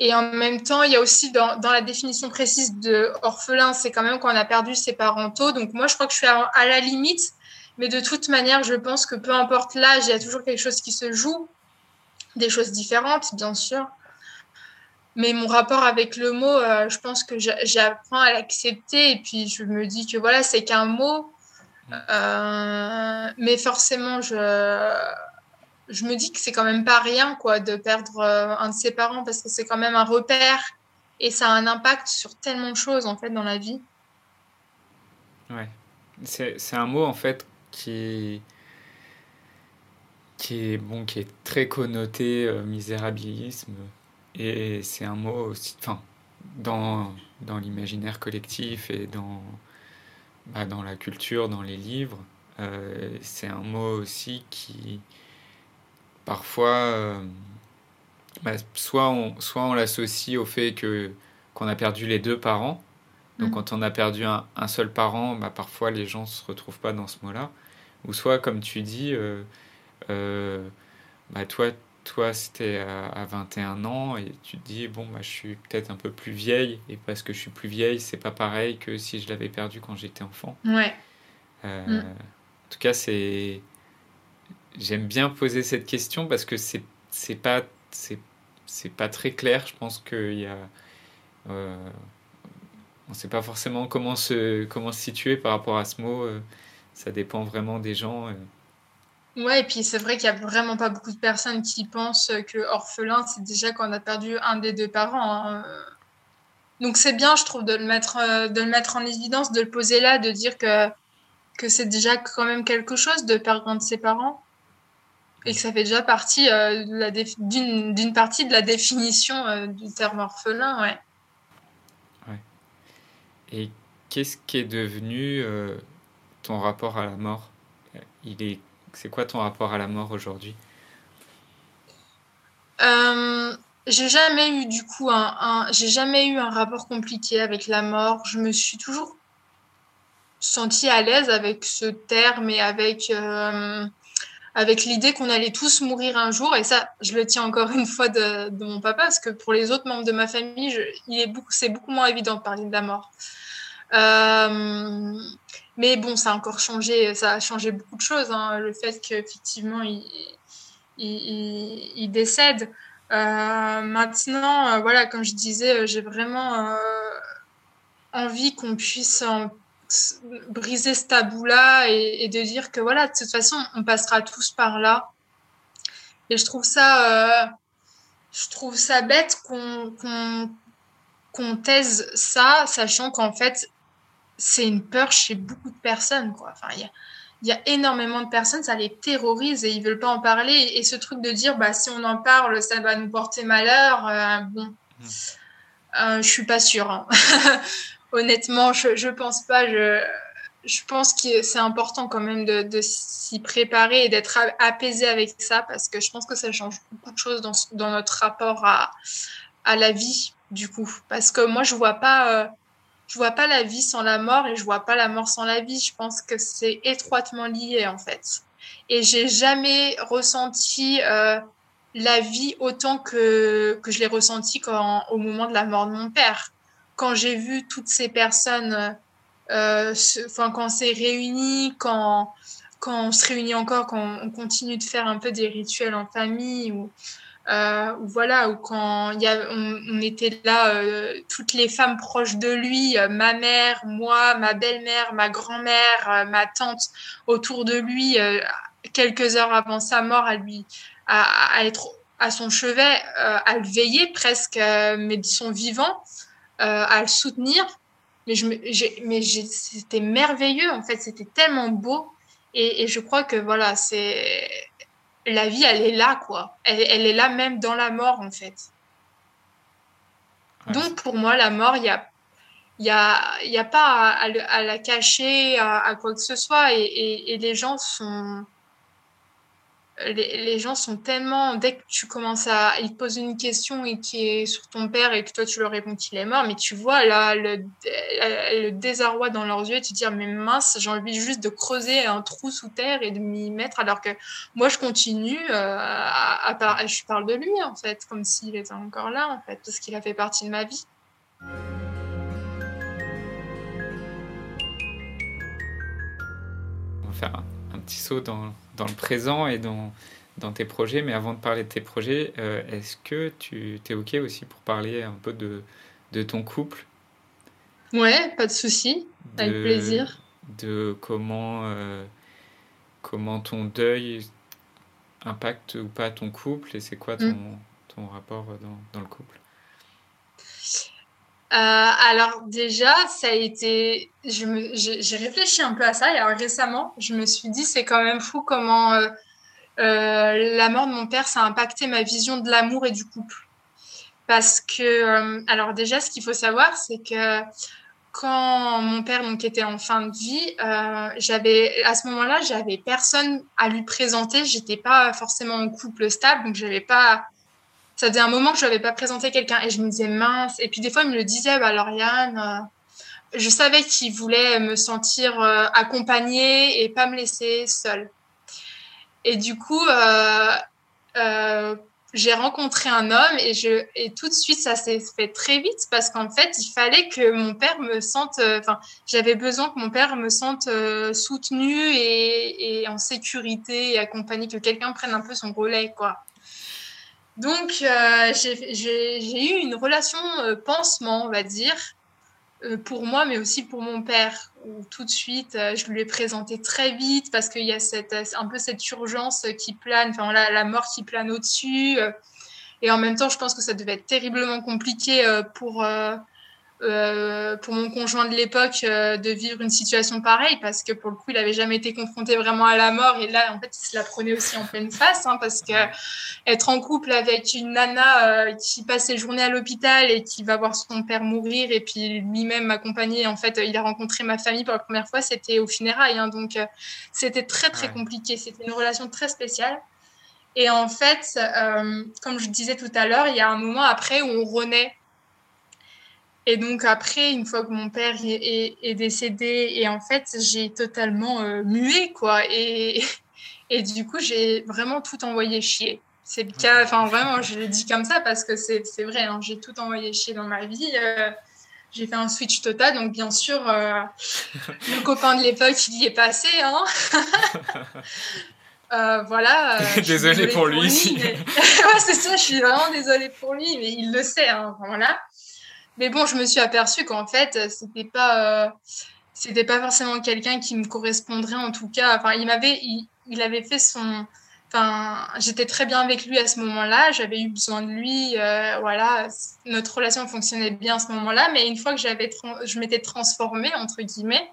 Speaker 1: Et en même temps, il y a aussi dans, dans la définition précise de orphelin, c'est quand même quand on a perdu ses parents tôt. Donc moi, je crois que je suis à, la limite. Mais de toute manière, je pense que peu importe l'âge, il y a toujours quelque chose qui se joue. Des choses différentes, bien sûr. Mais mon rapport avec le mot, euh, je pense que j'apprends à l'accepter. Et puis, je me dis que voilà, c'est qu'un mot. Euh, mais forcément, je je me dis que c'est quand même pas rien quoi de perdre euh, un de ses parents parce que c'est quand même un repère et ça a un impact sur tellement de choses en fait dans la vie.
Speaker 2: Ouais, c'est un mot en fait qui qui est bon qui est très connoté euh, misérabilisme et c'est un mot aussi enfin dans dans l'imaginaire collectif et dans bah, dans la culture dans les livres euh, c'est un mot aussi qui parfois, euh, bah, soit on, soit on l'associe au fait que qu'on a perdu les deux parents. Donc mm. quand on a perdu un, un seul parent, bah, parfois les gens ne se retrouvent pas dans ce mot-là. Ou soit, comme tu dis, euh, euh, bah, toi, toi c'était à, 21 ans et tu te dis, bon, bah, je suis peut-être un peu plus vieille. Et parce que je suis plus vieille, c'est pas pareil que si je l'avais perdu quand j'étais enfant.
Speaker 1: Ouais.
Speaker 2: Mm. En tout cas, c'est J'aime bien poser cette question parce que c'est c'est pas c'est c'est pas très clair. Je pense qu'il y a euh, on ne sait pas forcément comment se comment se situer par rapport à ce mot. Euh, ça dépend vraiment des gens. Euh.
Speaker 1: Ouais, et puis c'est vrai qu'il y a vraiment pas beaucoup de personnes qui pensent que orphelin, c'est déjà quand on a perdu un des deux parents. Hein. Donc c'est bien, je trouve, de le mettre, de le mettre en évidence, de le poser là, de dire que, que c'est déjà quand même quelque chose de perdre un de ses parents et que ça fait déjà partie euh, d'une partie de la définition euh, du terme orphelin, ouais.
Speaker 2: ouais. Et qu'est-ce qui est devenu euh, ton rapport à la mort? Il est, c'est quoi ton rapport à la mort aujourd'hui?
Speaker 1: J'ai jamais eu du coup un, un j'ai jamais eu un rapport compliqué avec la mort. Je me suis toujours sentie à l'aise avec ce terme et avec avec l'idée qu'on allait tous mourir un jour. Et ça, je le tiens encore une fois de, mon papa, parce que pour les autres membres de ma famille, c'est beaucoup moins évident de parler de la mort. Euh, mais bon, ça a encore changé, ça a changé beaucoup de choses. Hein, le fait qu'effectivement, il, il, il, décède. Euh, maintenant, euh, voilà, comme je disais, j'ai vraiment envie qu'on puisse en briser ce tabou-là et, de dire que voilà, de toute façon, on passera tous par là. Et je trouve ça, euh, je trouve ça bête qu'on qu'on taise ça, sachant qu'en fait, c'est une peur chez beaucoup de personnes. Quoi. Enfin, il il y a énormément de personnes, ça les terrorise et ils veulent pas en parler. Et ce truc de dire, bah, si on en parle, ça va nous porter malheur, euh, bon, mmh. euh, je suis pas sûre. Hein. Honnêtement, je, je pense pas. Je, je pense que c'est important quand même de, de s'y préparer et d'être apaisé avec ça parce que je pense que ça change beaucoup de choses dans, dans notre rapport à, à la vie, du coup. Parce que moi, je vois pas. Euh, je vois pas la vie sans la mort et je vois pas la mort sans la vie. Je pense que c'est étroitement lié en fait. Et j'ai jamais ressenti euh, la vie autant que, que je l'ai ressenti quand, au moment de la mort de mon père. Quand j'ai vu toutes ces personnes, euh, enfin quand on s'est réunis, quand, quand on se réunit encore, quand on continue de faire un peu des rituels en famille ou euh, voilà, ou quand y a, on, était là, euh, toutes les femmes proches de lui, euh, ma mère, moi, ma belle-mère, ma grand-mère, euh, ma tante, autour de lui, quelques heures avant sa mort, à lui, à être à son chevet, à le veiller presque, mais de son vivant, à le soutenir. Mais, je, mais c'était merveilleux, en fait, c'était tellement beau. Et, et je crois que voilà, c'est la vie, elle est là, quoi. Elle, est là même dans la mort, en fait. Donc, pour moi, la mort, il n'y a, y a, y a pas à, la cacher, à, quoi que ce soit. et les gens sont, les, gens sont tellement. Dès que tu commences à. Ils te posent une question et qui est sur ton père et que toi tu leur réponds qu'il est mort, mais tu vois là le, le désarroi dans leurs yeux et tu te dis mais mince, j'ai envie juste de creuser un trou sous terre et de m'y mettre alors que moi je continue euh, à, à, Je parle de lui en fait, comme s'il était encore là en fait, parce qu'il a fait partie de ma vie.
Speaker 2: On va faire un petit saut dans dans le présent et dans, dans tes projets. Mais avant de parler de tes projets, euh, est-ce que tu es OK aussi pour parler un peu de, de ton couple?
Speaker 1: Ouais, pas de souci, avec plaisir.
Speaker 2: De comment, euh, comment ton deuil impacte ou pas ton couple et c'est quoi ton, mm. ton rapport dans, dans le couple?
Speaker 1: Alors déjà, ça a été, j'ai réfléchi un peu à ça. Et alors récemment, je me suis dit, c'est quand même fou comment euh, euh, la mort de mon père, ça a impacté ma vision de l'amour et du couple. Parce que, alors déjà, ce qu'il faut savoir, c'est que quand mon père donc était en fin de vie, j'avais à ce moment-là, j'avais personne à lui présenter. J'étais pas forcément en couple stable, donc j'avais pas ça faisait un moment que je n'avais pas présenté quelqu'un et je me disais mince. Et puis des fois, il me le disait, bah, Lauriane, euh, je savais qu'il voulait me sentir euh, accompagnée et pas me laisser seule. Et du coup, euh, j'ai rencontré un homme et, je, et tout de suite, ça s'est fait très vite parce qu'en fait, il fallait que mon père me sente, enfin, j'avais besoin que mon père me sente soutenu et, en sécurité et accompagné, que quelqu'un prenne un peu son relais, quoi. Donc, euh, j'ai eu une relation euh, pansement, on va dire, euh, pour moi, mais aussi pour mon père. Où tout de suite, je lui ai présenté très vite parce qu'il y a un peu cette urgence qui plane, enfin la mort qui plane au-dessus. et en même temps, je pense que ça devait être terriblement compliqué pour euh, pour mon conjoint de l'époque euh, de vivre une situation pareille parce que pour le coup il avait jamais été confronté vraiment à la mort. Et là en fait il se la prenait aussi en pleine face hein, parce que être en couple avec une nana euh, qui passe ses journées à l'hôpital et qui va voir son père mourir et puis lui-même m'accompagner en fait il a rencontré ma famille pour la première fois c'était au funérailles hein, donc c'était très très compliqué. C'était une relation très spéciale. Et en fait comme je disais tout à l'heure il y a un moment après où on renaît et donc après, une fois que mon père est, est, décédé, et en fait, j'ai totalement euh, mué, quoi. Et, et du coup, j'ai vraiment tout envoyé chier. C'est le cas, enfin vraiment, je le dis comme ça parce que c'est vrai, hein, j'ai tout envoyé chier dans ma vie. Euh, j'ai fait un switch total, donc bien sûr, euh, le copain de l'époque, il y est passé. Hein. voilà.
Speaker 2: désolée pour, lui.
Speaker 1: ouais, c'est ça, je suis vraiment désolée pour lui, mais il le sait. Hein, voilà. Mais bon, je me suis aperçue qu'en fait, c'était pas, euh, pas forcément quelqu'un qui me correspondrait en tout cas. Enfin, il m'avait, il, avait fait son, enfin, j'étais très bien avec lui à ce moment-là. J'avais eu besoin de lui. Euh, voilà, notre relation fonctionnait bien à ce moment-là. Mais une fois que j'avais, je m'étais transformée entre guillemets,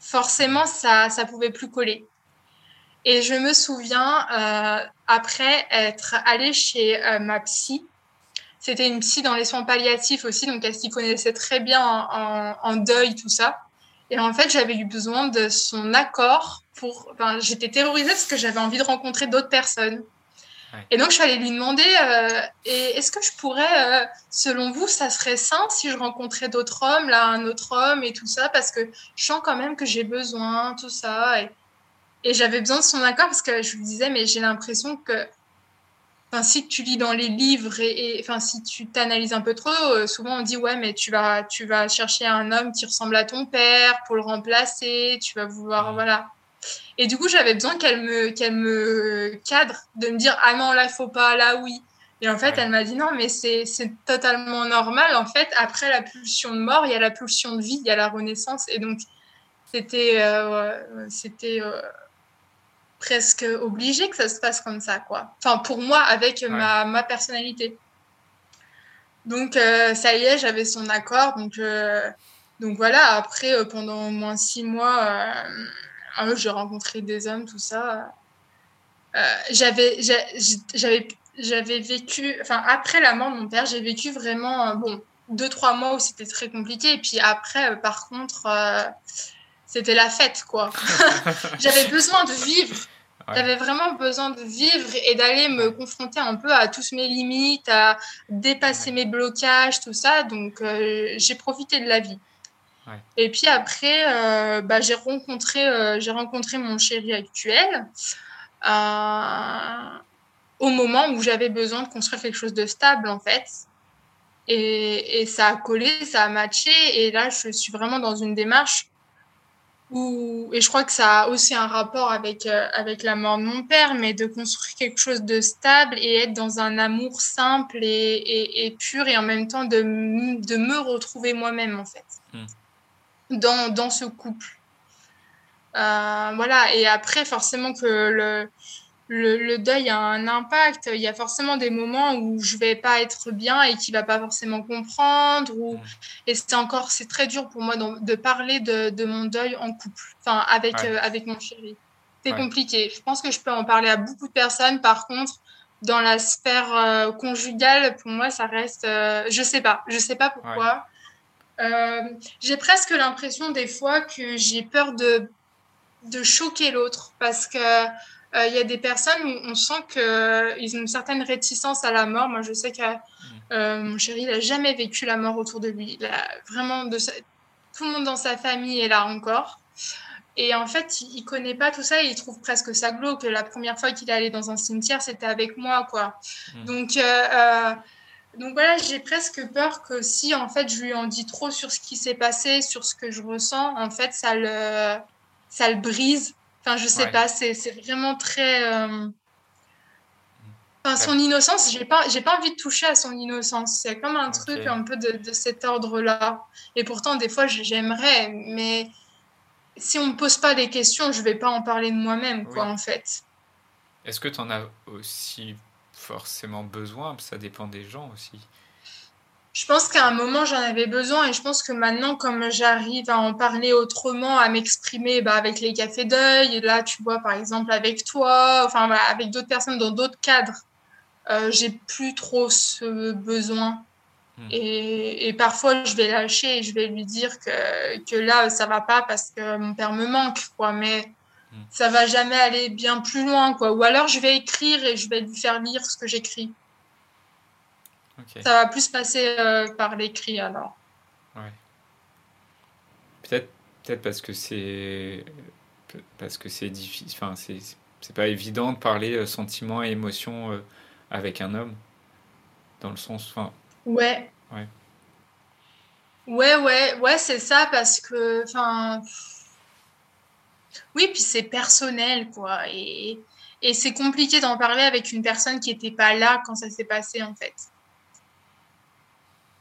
Speaker 1: forcément, ça, ça pouvait plus coller. Et je me souviens, euh, après être allée chez euh, ma psy, c'était une psy dans les soins palliatifs aussi, donc elle s'y connaissait très bien en, en, deuil, tout ça. Et en fait, j'avais eu besoin de son accord pour. Enfin, j'étais terrorisée parce que j'avais envie de rencontrer d'autres personnes. Et donc, je suis allée lui demander euh, est-ce que je pourrais, euh, selon vous, ça serait sain si je rencontrais d'autres hommes, là, un autre homme et tout ça, parce que je sens quand même que j'ai besoin, tout ça. Et, et j'avais besoin de son accord parce que je lui disais mais j'ai l'impression que si tu lis dans les livres et, enfin, si tu t'analyses un peu trop, euh, souvent on dit ouais, mais tu vas, tu vas chercher un homme qui ressemble à ton père pour le remplacer, tu vas vouloir, voilà. Et du coup, j'avais besoin qu'elle me, qu'elle me cadre, de me dire ah non, là, il faut pas, là, oui. Et en fait, elle m'a dit non, mais c'est, c'est totalement normal. En fait, après la pulsion de mort, il y a la pulsion de vie, il y a la renaissance. Et donc, c'était, euh, c'était, euh, presque obligé que ça se passe comme ça, quoi. Enfin, pour moi, avec ma, ma, personnalité. Donc, euh, ça y est, j'avais son accord. Donc, euh, donc voilà, après, euh, pendant au moins six mois, j'ai rencontré des hommes, tout ça. j'avais, j'avais, j'avais vécu, enfin, après la mort de mon père, j'ai vécu vraiment, bon, deux, trois mois où c'était très compliqué. Et puis après, par contre, c'était la fête, quoi. J'avais besoin de vivre. J'avais vraiment besoin de vivre et d'aller me confronter un peu à tous mes limites, à dépasser mes blocages, tout ça. Donc, euh, j'ai profité de la vie. Et puis après, euh, bah, j'ai rencontré, euh, j'ai rencontré mon chéri actuel au moment où j'avais besoin de construire quelque chose de stable, en fait. Et, et ça a collé, ça a matché. Et là, je suis vraiment dans une démarche et je crois que ça a aussi un rapport avec, euh, avec la mort de mon père, mais de construire quelque chose de stable et être dans un amour simple et, et, pur et en même temps de, de me retrouver moi-même en fait, hmm. dans, dans ce couple. Euh, voilà, et après forcément que le, le, deuil a un impact. Il y a forcément des moments où je vais pas être bien et qui va pas forcément comprendre. Ou... Et c'est encore, c'est très dur pour moi de, parler de, mon deuil en couple, enfin avec, euh, avec mon chéri. C'est compliqué. Je pense que je peux en parler à beaucoup de personnes. Par contre, dans la sphère euh, conjugale, pour moi, ça reste. Euh, je sais pas. Je sais pas pourquoi. j'ai presque l'impression des fois que j'ai peur de, de choquer l'autre parce que euh, il y a des personnes où on sent qu'ils euh, ont une certaine réticence à la mort. Moi, je sais que euh, mon chéri n'a jamais vécu la mort autour de lui. Il a vraiment de tout le monde dans sa famille est là encore. Et en fait, il, ne connaît pas tout ça et il trouve presque ça glauque. La première fois qu'il est allé dans un cimetière, c'était avec moi, quoi. Mmh. Donc, donc voilà, j'ai presque peur que si en fait je lui en dis trop sur ce qui s'est passé, sur ce que je ressens, en fait, ça le, ça le brise Enfin, je sais pas, c'est vraiment très. Euh, enfin, son innocence, j'ai pas, j'ai pas envie de toucher à son innocence. C'est comme un truc un peu de, de cet ordre-là. Et pourtant, des fois, j'aimerais, mais si on me pose pas des questions, je vais pas en parler de moi-même, quoi, en fait.
Speaker 2: Est-ce que tu en as aussi forcément besoin? Ça dépend des gens aussi
Speaker 1: je pense qu'à un moment, j'en avais besoin et je pense que maintenant, comme j'arrive à en parler autrement, à m'exprimer bah, avec les cafés d'œil, et là, tu vois, par exemple, avec toi, enfin, avec d'autres personnes dans d'autres cadres, euh, j'ai plus trop ce besoin. Hmm. Et, et, parfois, je vais lâcher et je vais lui dire que, que là, ça va pas parce que mon père me manque, quoi. Mais hmm. ça va jamais aller bien plus loin, quoi. Ou alors, je vais écrire et je vais lui faire lire ce que j'écris. Ça va plus passer euh, par l'écrit alors. Ouais.
Speaker 2: Peut-être peut parce que c'est parce que c'est difficile. Enfin, c'est c'est pas évident de parler euh, sentiments et émotions euh, avec un homme dans le sens. Enfin.
Speaker 1: Ouais. Ouais. Ouais, ouais, ouais, c'est ça parce que, enfin, oui, puis c'est personnel, quoi, et, et c'est compliqué d'en parler avec une personne qui n'était pas là quand ça s'est passé, en fait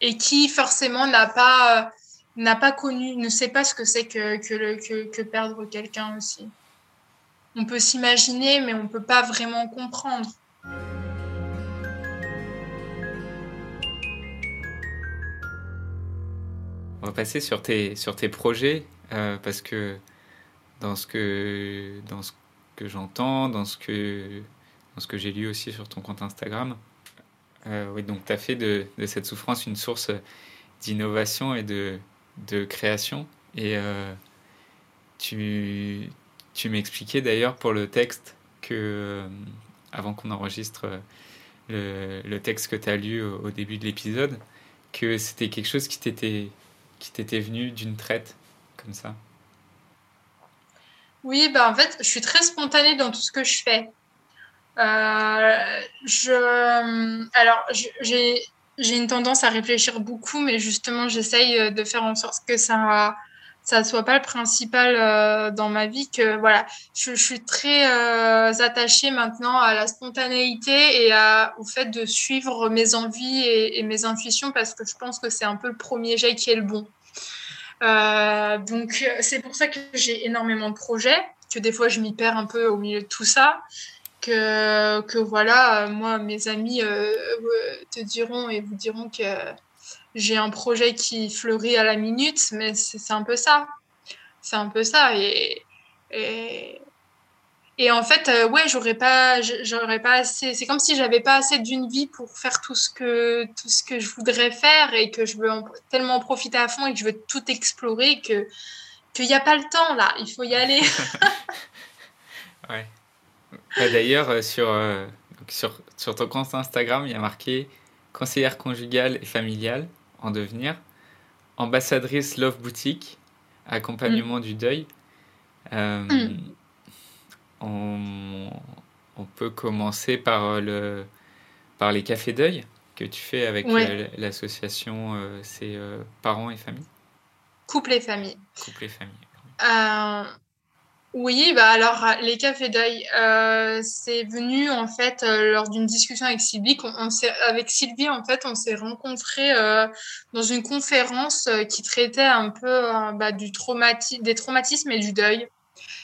Speaker 1: et qui forcément n'a pas, n'a pas connu, ne sait pas ce que c'est que, que, perdre quelqu'un aussi. On peut s'imaginer, mais on ne peut pas vraiment comprendre.
Speaker 2: On va passer sur tes, sur tes projets, euh, parce que dans ce que, que j'entends, dans ce que, dans ce que j'ai lu aussi sur ton compte Instagram. Euh, oui, donc tu as fait de, cette souffrance une source d'innovation et de, création. Et euh, tu, m'expliquais d'ailleurs pour le texte que, euh, avant qu'on enregistre le, texte que tu as lu au, au début de l'épisode, que c'était quelque chose qui t'était venu d'une traite comme ça.
Speaker 1: Oui, bah en fait, je suis très spontanée dans tout ce que je fais. Euh, je, alors, j'ai, une tendance à réfléchir beaucoup, mais justement, j'essaye euh, de faire en sorte que ça ça soit pas le principal euh, dans ma vie que voilà. Je, suis très euh, attachée maintenant à la spontanéité et au fait de suivre mes envies et, mes intuitions parce que je pense que c'est un peu le premier jet qui est le bon. Euh, donc c'est pour ça que j'ai énormément de projets, que des fois je m'y perds un peu au milieu de tout ça, que, que voilà, moi mes amis euh, te diront et vous diront que j'ai un projet qui fleurit à la minute, mais c'est un peu ça. C'est un peu ça. Et, et, et en fait, euh, ouais, j'aurais pas, pas assez. C'est comme si j'avais pas assez d'une vie pour faire tout ce que tout ce que je voudrais faire et que je veux tellement en profiter à fond et que je veux tout explorer qu'il n'y a pas le temps là. Il faut y aller.
Speaker 2: ouais. D'ailleurs, euh, sur, euh, sur sur ton compte Instagram, il y a marqué conseillère conjugale et familiale en devenir, ambassadrice Love Boutique, accompagnement mm. du deuil. Euh, mm on, on, peut commencer par, le, par les cafés deuil que tu fais avec l'association euh, C'est Parents et Famille.
Speaker 1: Couple et Famille.
Speaker 2: Couple et Famille.
Speaker 1: Euh, oui, bah alors les cafés deuil, c'est venu en fait lors d'une discussion avec Sylvie. On, on avec Sylvie, en fait, on s'est rencontrés dans une conférence qui traitait un peu bah, du traumati des traumatismes et du deuil.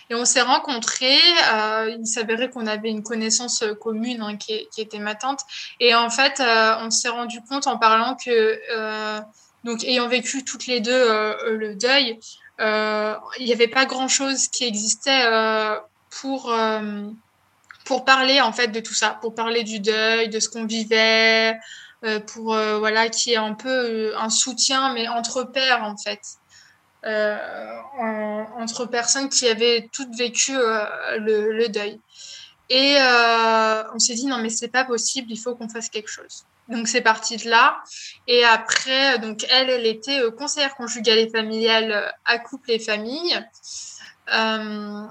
Speaker 1: Et on s'est rencontrés. Euh, il s'avérait qu'on avait une connaissance commune hein, qui, qui, était ma tante. Et en fait, euh, on s'est rendu compte en parlant que, euh, donc, ayant vécu toutes les deux euh, le deuil, euh, il n'y avait pas grand-chose qui existait euh, pour pour parler en fait de tout ça, pour parler du deuil, de ce qu'on vivait, pour voilà, qui est un peu un soutien, mais entre pères en fait euh, en, entre personnes qui avaient toutes vécu euh, le, deuil. Et euh, on s'est dit non mais c'est pas possible, il faut qu'on fasse quelque chose. Donc c'est parti de là. Et après, donc elle, elle était conseillère conjugale et familiale à couple et famille. Euh,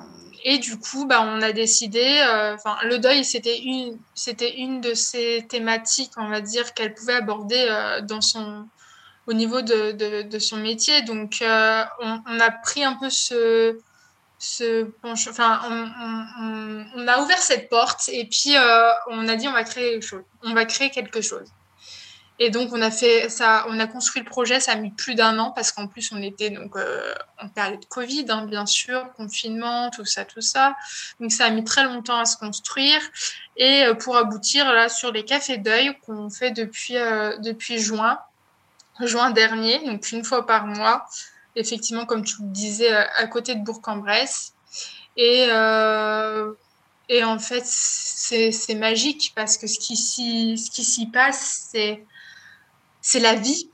Speaker 1: et du coup, bah, on a décidé, enfin, le deuil, c'était une, c'était une de ces thématiques, on va dire, qu'elle pouvait aborder euh, dans son, au niveau de, de, son métier. Donc, euh, on, on, a pris un peu ce, on, a ouvert cette porte et puis euh, on a dit on va créer quelque chose. On va créer quelque chose. Et donc on a fait ça, on a construit le projet. Ça a mis plus d'un an parce qu'en plus on était donc euh, en période de Covid, hein, bien sûr, confinement, tout ça, tout ça. Donc ça a mis très longtemps à se construire et euh, pour aboutir là sur les cafés d'œil qu'on fait depuis euh, depuis juin juin dernier, donc une fois par mois, effectivement, comme tu le disais, à côté de Bourg-en-Bresse. Et, euh, et en fait, c'est magique parce que ce qui s'y passe, c'est la vie.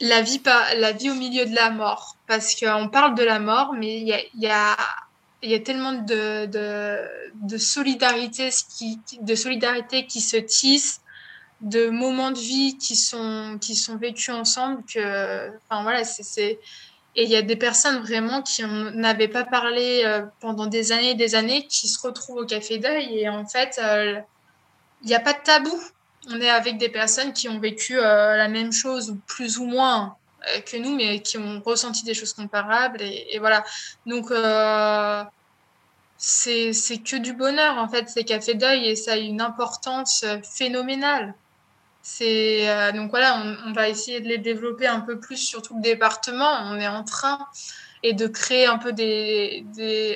Speaker 1: La vie, la vie au milieu de la mort. Parce qu'on parle de la mort, mais il y a, y, a, y a tellement de, de, de, solidarité qui, de solidarité qui se tisse de moments de vie qui sont, qui sont vécus ensemble que, enfin voilà, et il y a des personnes vraiment qui n'avaient pas parlé euh, pendant des années et des années qui se retrouvent au café d'œil et en fait, euh, il n'y a pas de tabou. On est avec des personnes qui ont vécu euh, la même chose, ou plus ou moins que nous, mais qui ont ressenti des choses comparables. Et, et voilà. Donc, c'est que du bonheur, en fait, ces cafés d'œil, et ça a une importance phénoménale. Euh, donc voilà, on, va essayer de les développer un peu plus sur tout le département. On est en train et de créer un peu des,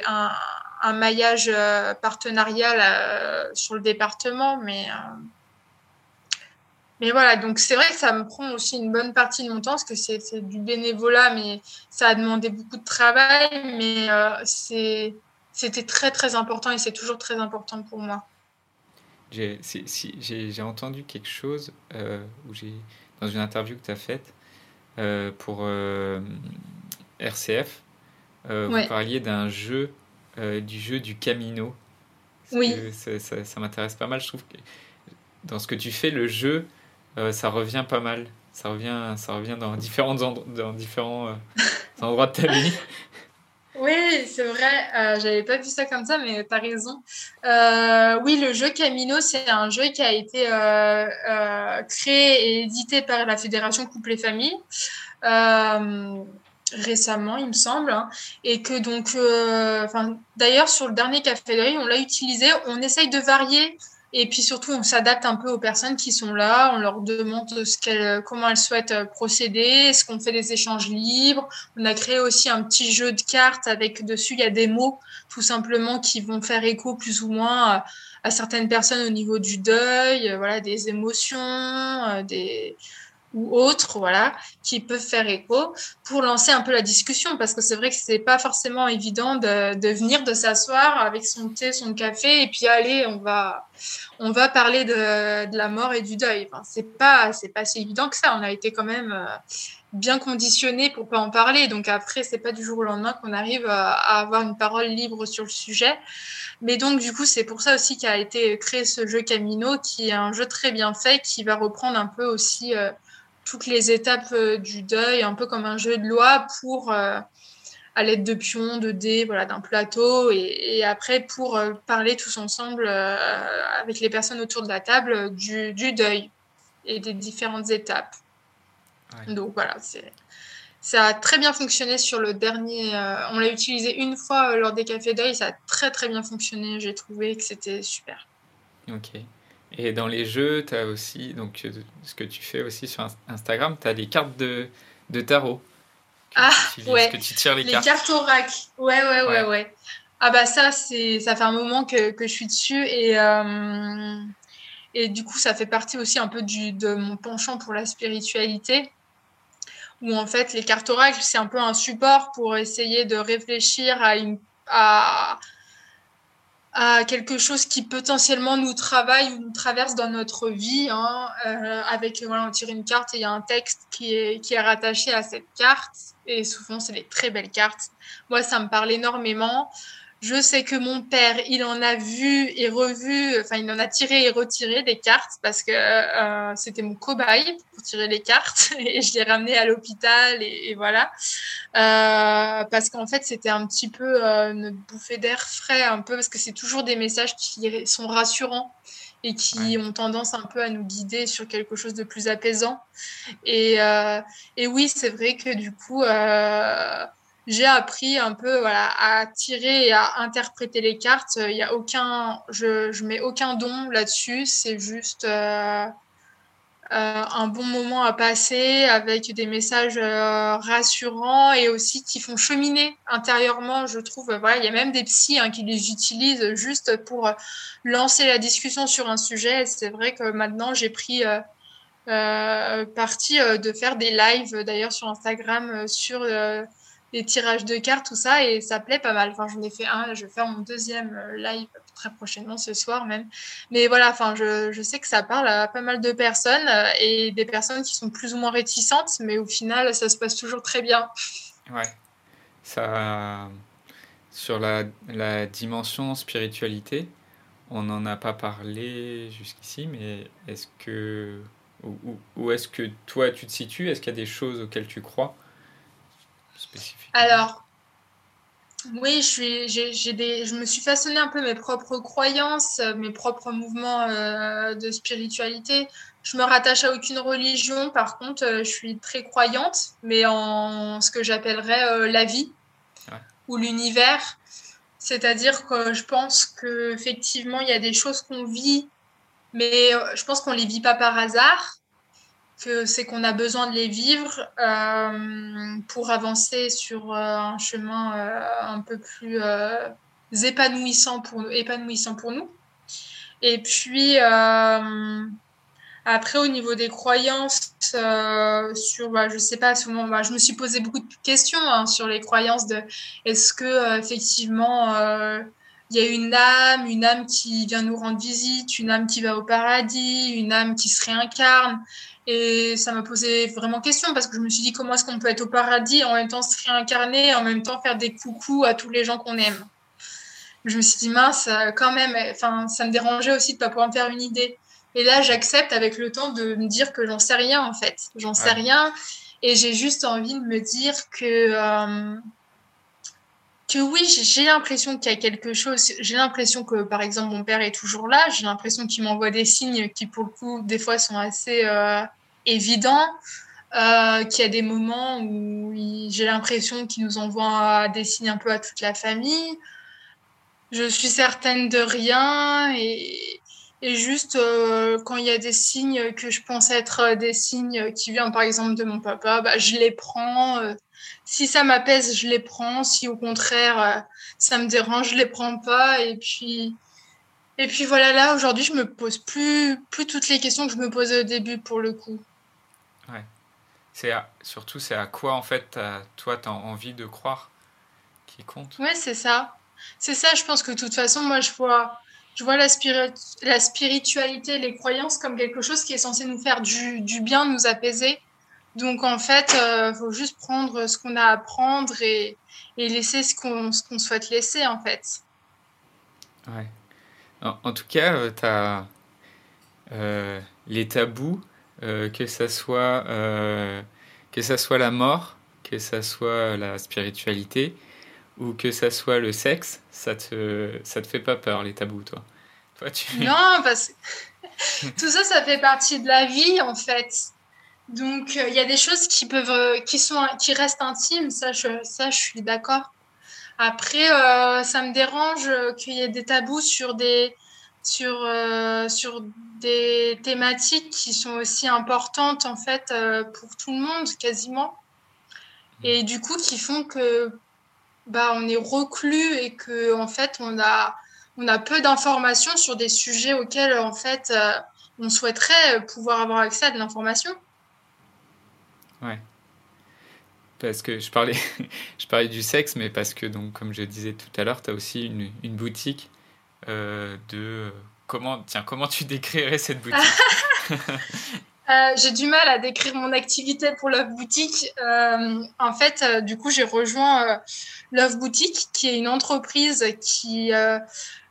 Speaker 1: un, maillage euh, partenarial euh, sur le département, mais mais voilà, donc c'est vrai que ça me prend aussi une bonne partie de mon temps parce que c'est du bénévolat, mais ça a demandé beaucoup de travail, mais c'est c'était très très important et c'est toujours très important pour moi.
Speaker 2: J'ai si, entendu quelque chose euh, où dans une interview que tu as faite euh, pour euh, RCF, vous parliez d'un jeu, du jeu du Camino.
Speaker 1: Oui.
Speaker 2: Ça, ça, m'intéresse pas mal. Je trouve que dans ce que tu fais, le jeu, ça revient pas mal. Ça revient, ça revient dans, différentes dans différents endroits de ta vie.
Speaker 1: Oui, c'est vrai. Euh, j'avais pas vu ça comme ça, mais tu as raison. Euh, oui, le jeu Camino, c'est un jeu qui a été euh, euh, créé et édité par la Fédération Couple et Famille récemment, il me semble, hein. et que donc, d'ailleurs, sur le dernier Café on l'a utilisé. On essaye de varier et puis surtout, on s'adapte un peu aux personnes qui sont là. On leur demande ce qu'elles, comment elles souhaitent euh, procéder. Est-ce qu'on fait des échanges libres? On a créé aussi un petit jeu de cartes avec dessus, il y a des mots tout simplement qui vont faire écho plus ou moins à, à certaines personnes au niveau du deuil, euh, voilà, des émotions, euh, des ou autres, voilà, qui peuvent faire écho pour lancer un peu la discussion, parce que c'est vrai que c'est pas forcément évident de, de venir, de s'asseoir avec son thé, son café, et puis allez, on va, on va parler de, de la mort et du deuil. Enfin, c'est pas, c'est pas si évident que ça. On a été quand même euh, bien conditionné pour pas en parler. Donc après, c'est pas du jour au lendemain qu'on arrive à, avoir une parole libre sur le sujet. Mais donc du coup, c'est pour ça aussi qu'a été créé ce jeu Camino, qui est un jeu très bien fait, qui va reprendre un peu aussi euh, toutes les étapes euh, du deuil, un peu comme un jeu de loi pour, euh, à l'aide de pions, de dés, voilà, d'un plateau, et, après pour euh, parler tous ensemble avec les personnes autour de la table du, du deuil et des différentes étapes. Donc voilà, c'est ça a très bien fonctionné sur le dernier. on l'a utilisé une fois lors des cafés deuil, ça a très très bien fonctionné. J'ai trouvé que c'était super.
Speaker 2: Ok. Et dans les jeux, tu as aussi, donc, euh, ce que tu fais aussi sur Instagram, tu as des cartes de, de tarot.
Speaker 1: ah, ouais.
Speaker 2: Que tu tires les,
Speaker 1: les cartes. Ouais, ouais, ouais, ouais. Ah, bah, ça, c'est, ça fait un moment que, que je suis dessus et, euh, et du coup, ça fait partie aussi un peu du, de mon penchant pour la spiritualité. Où en fait, les cartes oracles, c'est un peu un support pour essayer de réfléchir à une. À, à quelque chose qui potentiellement nous travaille ou nous traverse dans notre vie. Hein, euh, avec, voilà, on tire une carte et il y a un texte qui est, qui est rattaché à cette carte. Et souvent, c'est des très belles cartes. Moi, ça me parle énormément. Je sais que mon père, il en a vu et revu, enfin, il en a tiré et retiré des cartes parce que euh, c'était mon cobaye pour tirer les cartes et je l'ai ramené à l'hôpital et, voilà. Euh, parce qu'en fait, c'était un petit peu euh, une bouffée d'air frais, un peu, parce que c'est toujours des messages qui sont rassurants et qui ont tendance un peu à nous guider sur quelque chose de plus apaisant. Et, euh, et oui, c'est vrai que du coup, j'ai appris un peu à tirer et à interpréter les cartes. Il y a aucun, je, je mets aucun don là-dessus. C'est juste euh, euh, un bon moment à passer avec des messages euh, rassurants et aussi qui font cheminer intérieurement. Je trouve, voilà, il y a même des psys hein, qui les utilisent juste pour lancer la discussion sur un sujet. C'est vrai que maintenant j'ai pris euh, parti de faire des lives d'ailleurs sur Instagram sur les tirages de cartes, tout ça, et ça plaît pas mal. Enfin, j'en ai fait un, je vais faire mon deuxième euh, live très prochainement, ce soir même. Mais voilà, enfin, je, je sais que ça parle à pas mal de personnes euh, et des personnes qui sont plus ou moins réticentes, mais au final, ça se passe toujours très bien.
Speaker 2: Ouais. Ça, sur la, la dimension spiritualité, on n'en a pas parlé jusqu'ici, mais est-ce que. Où, est-ce que toi tu te situes? Est-ce qu'il y a des choses auxquelles tu crois?
Speaker 1: Alors, oui, je, suis, j'ai, des, je me suis façonné un peu mes propres croyances, mes propres mouvements euh, de spiritualité. Je me rattache à aucune religion, par contre, euh, je suis très croyante, mais en ce que j'appellerais euh, la vie ou l'univers. C'est-à-dire que je pense qu'effectivement, il y a des choses qu'on vit, mais je pense qu'on ne les vit pas par hasard c'est qu'on a besoin de les vivre euh, pour avancer sur euh, un chemin euh, un peu plus épanouissant, pour, épanouissant pour nous. Et puis, Après, au niveau des croyances, euh, sur, bah, je sais pas, souvent, bah, je me suis posé beaucoup de questions hein, sur les croyances de est-ce que effectivement il y a une âme, une âme qui vient nous rendre visite, une âme qui va au paradis, une âme qui se réincarne. Et ça m'a posé vraiment question parce que je me suis dit comment est-ce qu'on peut être au paradis en même temps se réincarner, et en même temps faire des coucous à tous les gens qu'on aime. Je me suis dit mince, quand même, enfin, ça me dérangeait aussi de pas pouvoir me faire une idée. Et là, j'accepte avec le temps de me dire que j'en sais rien, en fait. J'en sais rien. Et j'ai juste envie de me dire que, euh, que oui, j'ai l'impression qu'il y a quelque chose. J'ai l'impression que, par exemple, mon père est toujours là. J'ai l'impression qu'il m'envoie des signes qui, pour le coup, des fois sont assez euh, évidents. Euh, qu'il y a des moments où j'ai l'impression qu'il nous envoie des signes un peu à toute la famille. Je suis certaine de rien et, juste euh, quand il y a des signes que je pense être des signes qui viennent par exemple de mon papa, bah, je les prends. Euh. si ça m'apaise, je les prends. Si au contraire ça me dérange, je les prends pas. Et puis et puis voilà là aujourd'hui je me pose plus plus toutes les questions que je me posais au début pour le coup.
Speaker 2: Ouais. C'est surtout c'est à quoi en fait toi tu as envie de croire qui compte?
Speaker 1: Ouais c'est ça. C'est ça. Je pense que de toute façon moi je vois je vois la, la, spiritualité, les croyances comme quelque chose qui est censé nous faire du, du bien, nous apaiser. Donc en fait, il euh, faut juste prendre ce qu'on a à prendre et, et laisser ce qu'on qu'on souhaite laisser en fait.
Speaker 2: Ouais. En, tout cas, euh, tu as euh, les tabous, que ça soit que ça soit la mort, que ça soit la spiritualité, ou que ça soit le sexe, ça te, ça te fait pas peur, les tabous, toi,
Speaker 1: toi tu... Non, parce que tout ça, ça fait partie de la vie, en fait. Donc, euh, il y a des choses qui, peuvent, euh, qui, sont, qui restent intimes, ça, je, ça, je suis d'accord. Après, euh, ça me dérange qu'il y ait des tabous sur des, sur, sur des thématiques qui sont aussi importantes, en fait, pour tout le monde, quasiment. Et du coup, qui font que bah, on est reclus et que en fait on a on a peu d'informations sur des sujets auxquels en fait on souhaiterait pouvoir avoir accès à de l'information.
Speaker 2: Ouais. Parce que je parlais, je parlais du sexe, mais parce que, donc, comme je disais tout à l'heure, tu as aussi une, une boutique euh, de. Comment, tiens, comment tu décrirais cette boutique?
Speaker 1: Euh, j'ai du mal à décrire mon activité pour Love Boutique. Euh, en fait, euh, du coup, j'ai rejoint Love Boutique, qui est une entreprise qui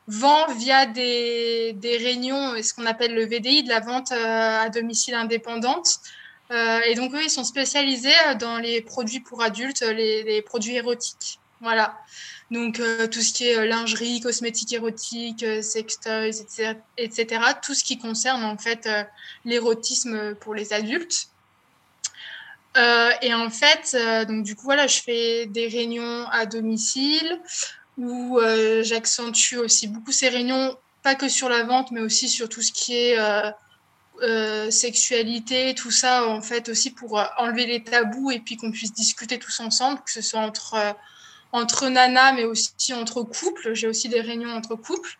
Speaker 1: vend via des, des réunions, ce qu'on appelle le VDI, de la vente à domicile indépendante. Et donc, eux, ils sont spécialisés dans les produits pour adultes, les, les produits érotiques. Voilà. Donc, euh, tout ce qui est euh, lingerie, cosmétiques érotiques, euh, sextoys, etc., etc., tout ce qui concerne en fait l'érotisme pour les adultes. et en fait, donc du coup, voilà, je fais des réunions à domicile où j'accentue aussi beaucoup ces réunions, pas que sur la vente, mais aussi sur tout ce qui est sexualité, tout ça, en fait, aussi pour enlever les tabous et puis qu'on puisse discuter tous ensemble, que ce soit entre entre nanas, mais aussi entre couples. J'ai aussi des réunions entre couples.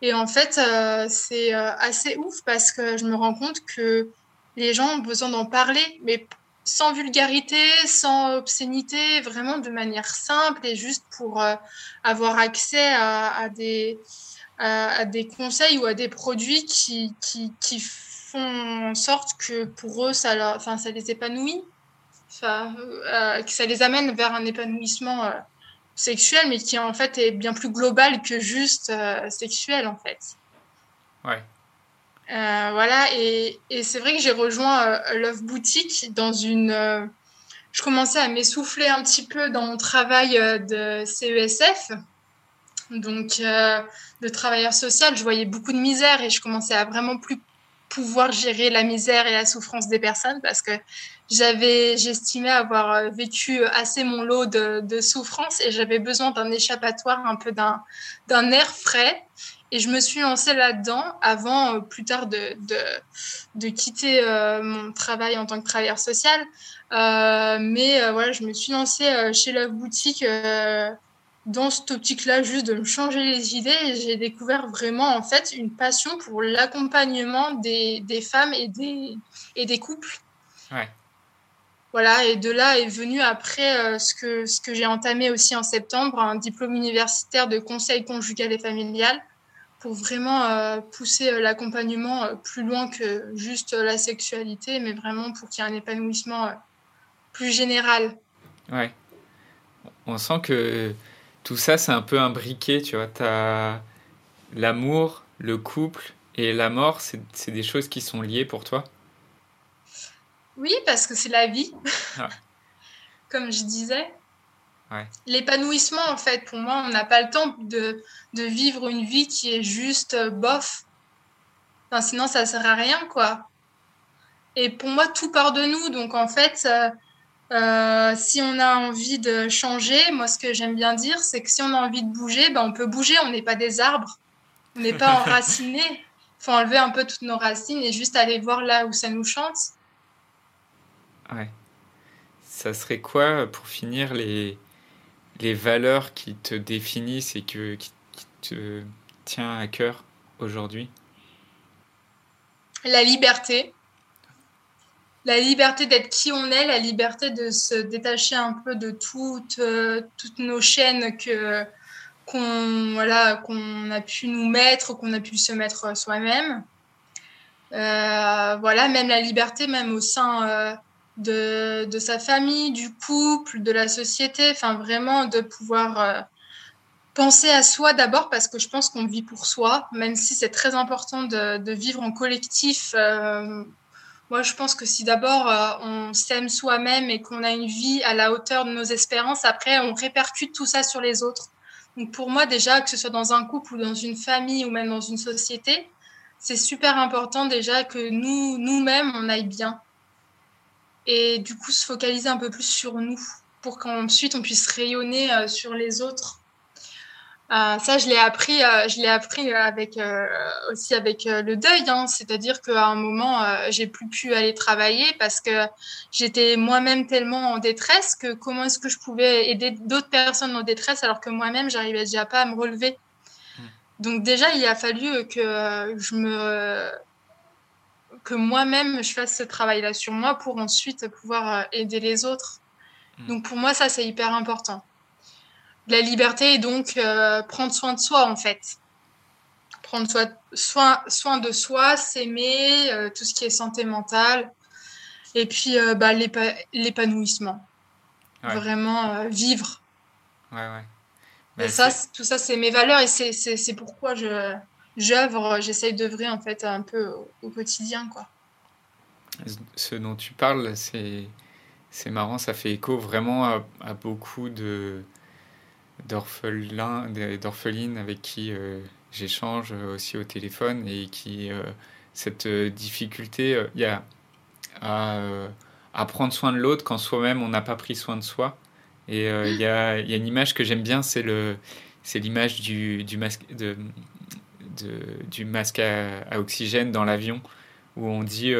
Speaker 1: Et en fait, euh, c'est euh, assez ouf parce que je me rends compte que les gens ont besoin d'en parler, mais sans vulgarité, sans obscénité, vraiment de manière simple et juste pour euh, avoir accès à, des, à, des conseils ou à des produits qui, qui, qui, font en sorte que pour eux, ça, leur, enfin, ça les épanouit, enfin, que ça les amène vers un épanouissement sexuel, mais qui en fait est bien plus global que juste euh, sexuel en fait.
Speaker 2: Ouais.
Speaker 1: Euh, voilà, et, et c'est vrai que j'ai rejoint euh, Love Boutique dans une. je commençais à m'essouffler un petit peu dans mon travail de CESF, donc de travailleur social. Je voyais beaucoup de misère et je commençais à vraiment plus pouvoir gérer la misère et la souffrance des personnes parce que j'avais, j'estimais avoir euh, vécu assez mon lot de, de souffrance et j'avais besoin d'un échappatoire, un peu d'un, d'un air frais. Et je me suis lancée là-dedans avant, euh, plus tard, de, de, de quitter euh, mon travail en tant que travailleur social. mais voilà, je me suis lancée chez Love Boutique dans cette optique-là, juste de me changer les idées, j'ai découvert vraiment en fait une passion pour l'accompagnement des, des, femmes et des, et des couples.
Speaker 2: Ouais.
Speaker 1: Voilà, et de là est venu après euh, ce que, ce que j'ai entamé aussi en septembre, un diplôme universitaire de conseil conjugal et familial, pour vraiment euh, pousser euh, l'accompagnement plus loin que juste la sexualité, mais vraiment pour qu'il y ait un épanouissement plus général.
Speaker 2: Ouais. On sent que tout ça, c'est un peu un briquet, tu vois. Tu as l'amour, le couple et la mort, c'est des choses qui sont liées pour toi
Speaker 1: Oui, parce que c'est la vie, ah. comme je disais.
Speaker 2: Ouais.
Speaker 1: L'épanouissement, en fait, pour moi, on n'a pas le temps de, de, vivre une vie qui est juste euh, bof. Enfin, sinon, ça ne sert à rien, quoi. Et pour moi, tout part de nous. Donc, en fait, euh, euh, si on a envie de changer, moi, ce que j'aime bien dire, c'est que si on a envie de bouger, ben, on peut bouger. On n'est pas des arbres. On n'est pas enracinés. Il faut enlever un peu toutes nos racines et juste aller voir là où ça nous chante.
Speaker 2: Ouais. Ça serait quoi, pour finir, les, les valeurs qui te définissent et que, qui, qui te tient à cœur aujourd'hui?
Speaker 1: La liberté la liberté d'être qui on est, la liberté de se détacher un peu de toutes, euh, toutes nos chaînes que qu'on voilà qu'on a pu nous mettre, qu'on a pu se mettre soi-même. Euh, voilà, même la liberté, même au sein euh, de, de, sa famille, du couple, de la société, enfin vraiment de pouvoir penser à soi d'abord parce que je pense qu'on vit pour soi, même si c'est très important de, de, vivre en collectif moi, je pense que si d'abord euh, on s'aime soi-même et qu'on a une vie à la hauteur de nos espérances, après on répercute tout ça sur les autres. Donc pour moi déjà, que ce soit dans un couple ou dans une famille ou même dans une société, c'est super important déjà que nous, nous-mêmes, on aille bien. Et du coup, se focaliser un peu plus sur nous pour qu'ensuite on puisse rayonner euh, sur les autres euh, ça, je l'ai appris, euh, je l'ai appris avec euh, aussi avec le deuil. Hein. C'est-à-dire qu'à un moment, j'ai plus pu aller travailler parce que j'étais moi-même tellement en détresse que comment est-ce que je pouvais aider d'autres personnes en détresse alors que moi-même, j'arrivais déjà pas à me relever? Mmh. Donc déjà, il a fallu que je me que moi-même je fasse ce travail-là sur moi pour ensuite pouvoir aider les autres. Mmh. Donc pour moi, ça c'est hyper important. La liberté est donc euh, prendre soin de soi, en fait. Prendre soin, soin, de soi, s'aimer, euh, tout ce qui est santé mentale. Et puis, euh, bah, l'épanouissement. Vraiment vivre.
Speaker 2: Ouais, ouais.
Speaker 1: et ça, tout ça, c'est mes valeurs et c'est pourquoi je j'œuvre, j'essaye d'œuvrer en fait un peu au, quotidien, quoi.
Speaker 2: Ce dont tu parles, c'est marrant, ça fait écho vraiment à beaucoup de d'orphelines avec qui euh, j'échange aussi au téléphone et qui euh, cette difficulté il y a à, prendre soin de l'autre quand soi-même on n'a pas pris soin de soi. Et il y, a, y, a, une image que j'aime bien, c'est le c'est l'image du, du, masque de, du masque à, oxygène dans l'avion où on dit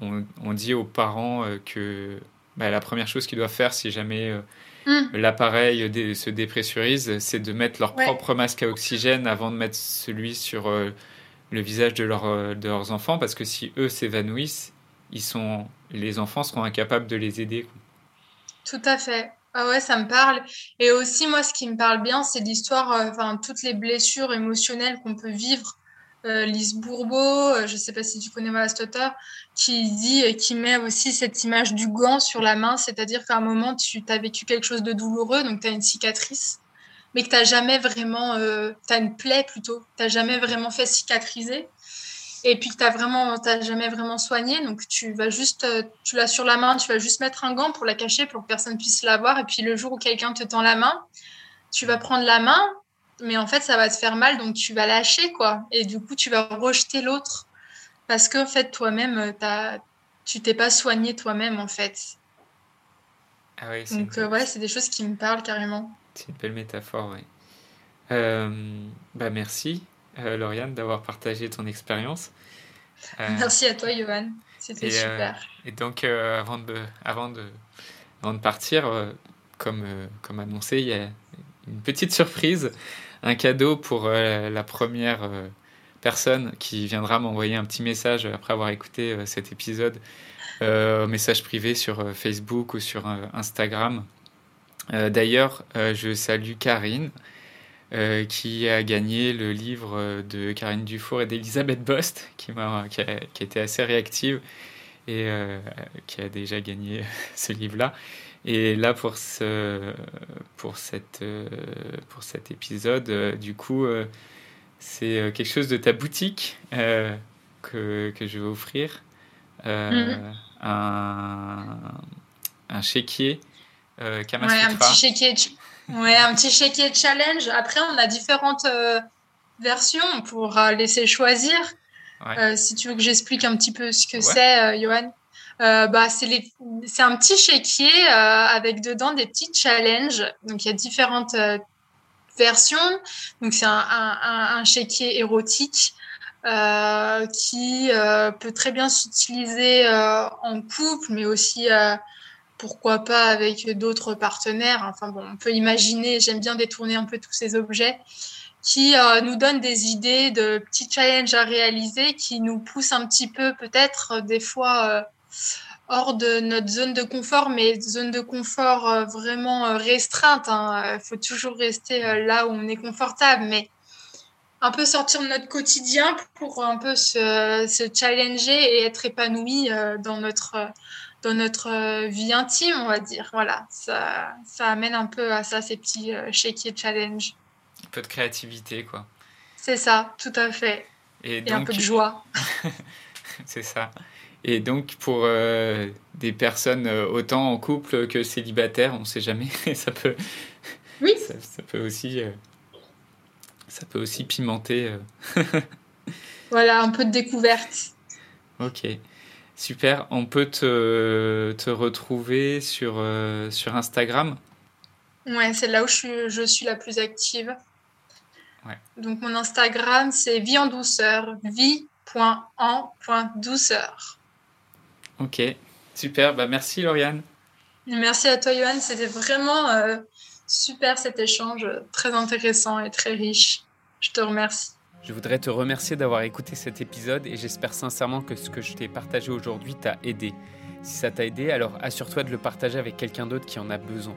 Speaker 2: on, on, dit aux parents que bah, la première chose qu'ils doivent faire si jamais Mm. l'appareil se dépressurise, c'est de mettre leur propre masque à oxygène avant de mettre celui sur euh, le visage de, leur, euh, de, leurs enfants, parce que si eux s'évanouissent, ils sont, les enfants seront incapables de les aider.
Speaker 1: Tout à fait. Ah ouais, ça me parle. Et aussi, moi, ce qui me parle bien, c'est l'histoire, euh, enfin, toutes les blessures émotionnelles qu'on peut vivre euh, Lise Bourbeau, euh, je ne sais pas si tu connais ma qui dit et qui met aussi cette image du gant sur la main, c'est-à-dire qu'à un moment, tu as vécu quelque chose de douloureux, donc tu as une cicatrice, mais que tu n'as jamais vraiment, euh, tu as une plaie plutôt, tu n'as jamais vraiment fait cicatriser, et puis que tu n'as jamais vraiment soigné, donc tu vas juste, tu l'as sur la main, tu vas juste mettre un gant pour la cacher, pour que personne puisse la voir, et puis le jour où quelqu'un te tend la main, tu vas prendre la main, mais en fait, ça va te faire mal, donc tu vas lâcher, quoi. Et du coup, tu vas rejeter l'autre. Parce qu'en fait, toi-même, euh, tu t'es pas soigné toi-même, en fait.
Speaker 2: Ah oui,
Speaker 1: donc, euh, ouais, c'est des choses qui me parlent carrément.
Speaker 2: C'est une belle métaphore, oui. Euh, bah, merci, Lauriane, d'avoir partagé ton expérience.
Speaker 1: merci à toi, Johan. C'était super.
Speaker 2: et donc, avant, de, avant, de, avant de partir, comme, comme annoncé, il y a une petite surprise, un cadeau pour la première personne qui viendra m'envoyer un petit message après avoir écouté cet épisode, message privé sur Facebook ou sur Instagram. D'ailleurs, je salue Karine. Euh, qui a gagné le livre de Karine Dufour et d'Elisabeth Bost, qui, a, qui, été assez réactive et euh, qui a déjà gagné ce livre-là. Et là, pour, ce, pour, cette, euh, pour cet épisode, du coup, c'est quelque chose de ta boutique que, que je vais offrir. Mm-hmm. un, un chéquier
Speaker 1: euh, ouais, un petit chéquier Ouais, un petit chéquier challenge. Après, on a différentes euh, versions pour euh, laisser choisir. Euh, si tu veux que j'explique un petit peu ce que c'est, Johan. Bah, c'est un petit chéquier avec dedans des petits challenges. Donc, il y a différentes versions. Donc, c'est un, un, un, chéquier érotique. qui peut très bien s'utiliser en couple, mais aussi pourquoi pas avec d'autres partenaires. Enfin bon, on peut imaginer, j'aime bien détourner un peu tous ces objets qui euh, nous donnent des idées de petits challenges à réaliser, qui nous poussent un petit peu peut-être euh, des fois euh, hors de notre zone de confort, mais zone de confort vraiment restreinte. Il hein. faut toujours rester là où on est confortable, mais un peu sortir de notre quotidien pour un peu se, se challenger et être épanoui dans notre dans notre euh, vie intime, on va dire. Voilà, ça, ça amène un peu à ça, ces petits euh, chéquiers challenge.
Speaker 2: Un peu de créativité, quoi.
Speaker 1: C'est ça, tout à fait. Et, un peu de joie.
Speaker 2: C'est ça. Et donc, pour euh, des personnes autant en couple que célibataires, on ne sait jamais, ça peut,
Speaker 1: oui.
Speaker 2: ça, peut aussi, ça peut aussi pimenter.
Speaker 1: voilà, un peu de découverte.
Speaker 2: Ok. Super. On peut te, te retrouver sur, euh, sur Instagram?
Speaker 1: Ouais, c'est là où je suis, je suis la plus active. Ouais. Donc mon Instagram, c'est vie en douceur, vie.en.douceur.
Speaker 2: Ok, super. Bah, merci Lauriane.
Speaker 1: Merci à toi Johan, c'était vraiment euh, super cet échange, très intéressant et très riche. Je te remercie.
Speaker 2: Je voudrais te remercier d'avoir écouté cet épisode et j'espère sincèrement que ce que je t'ai partagé aujourd'hui t'a aidé. Si ça t'a aidé, alors assure-toi de le partager avec quelqu'un d'autre qui en a besoin.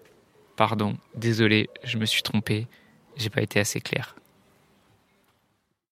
Speaker 2: Pardon, désolé, je me suis trompé, j'ai pas été assez clair.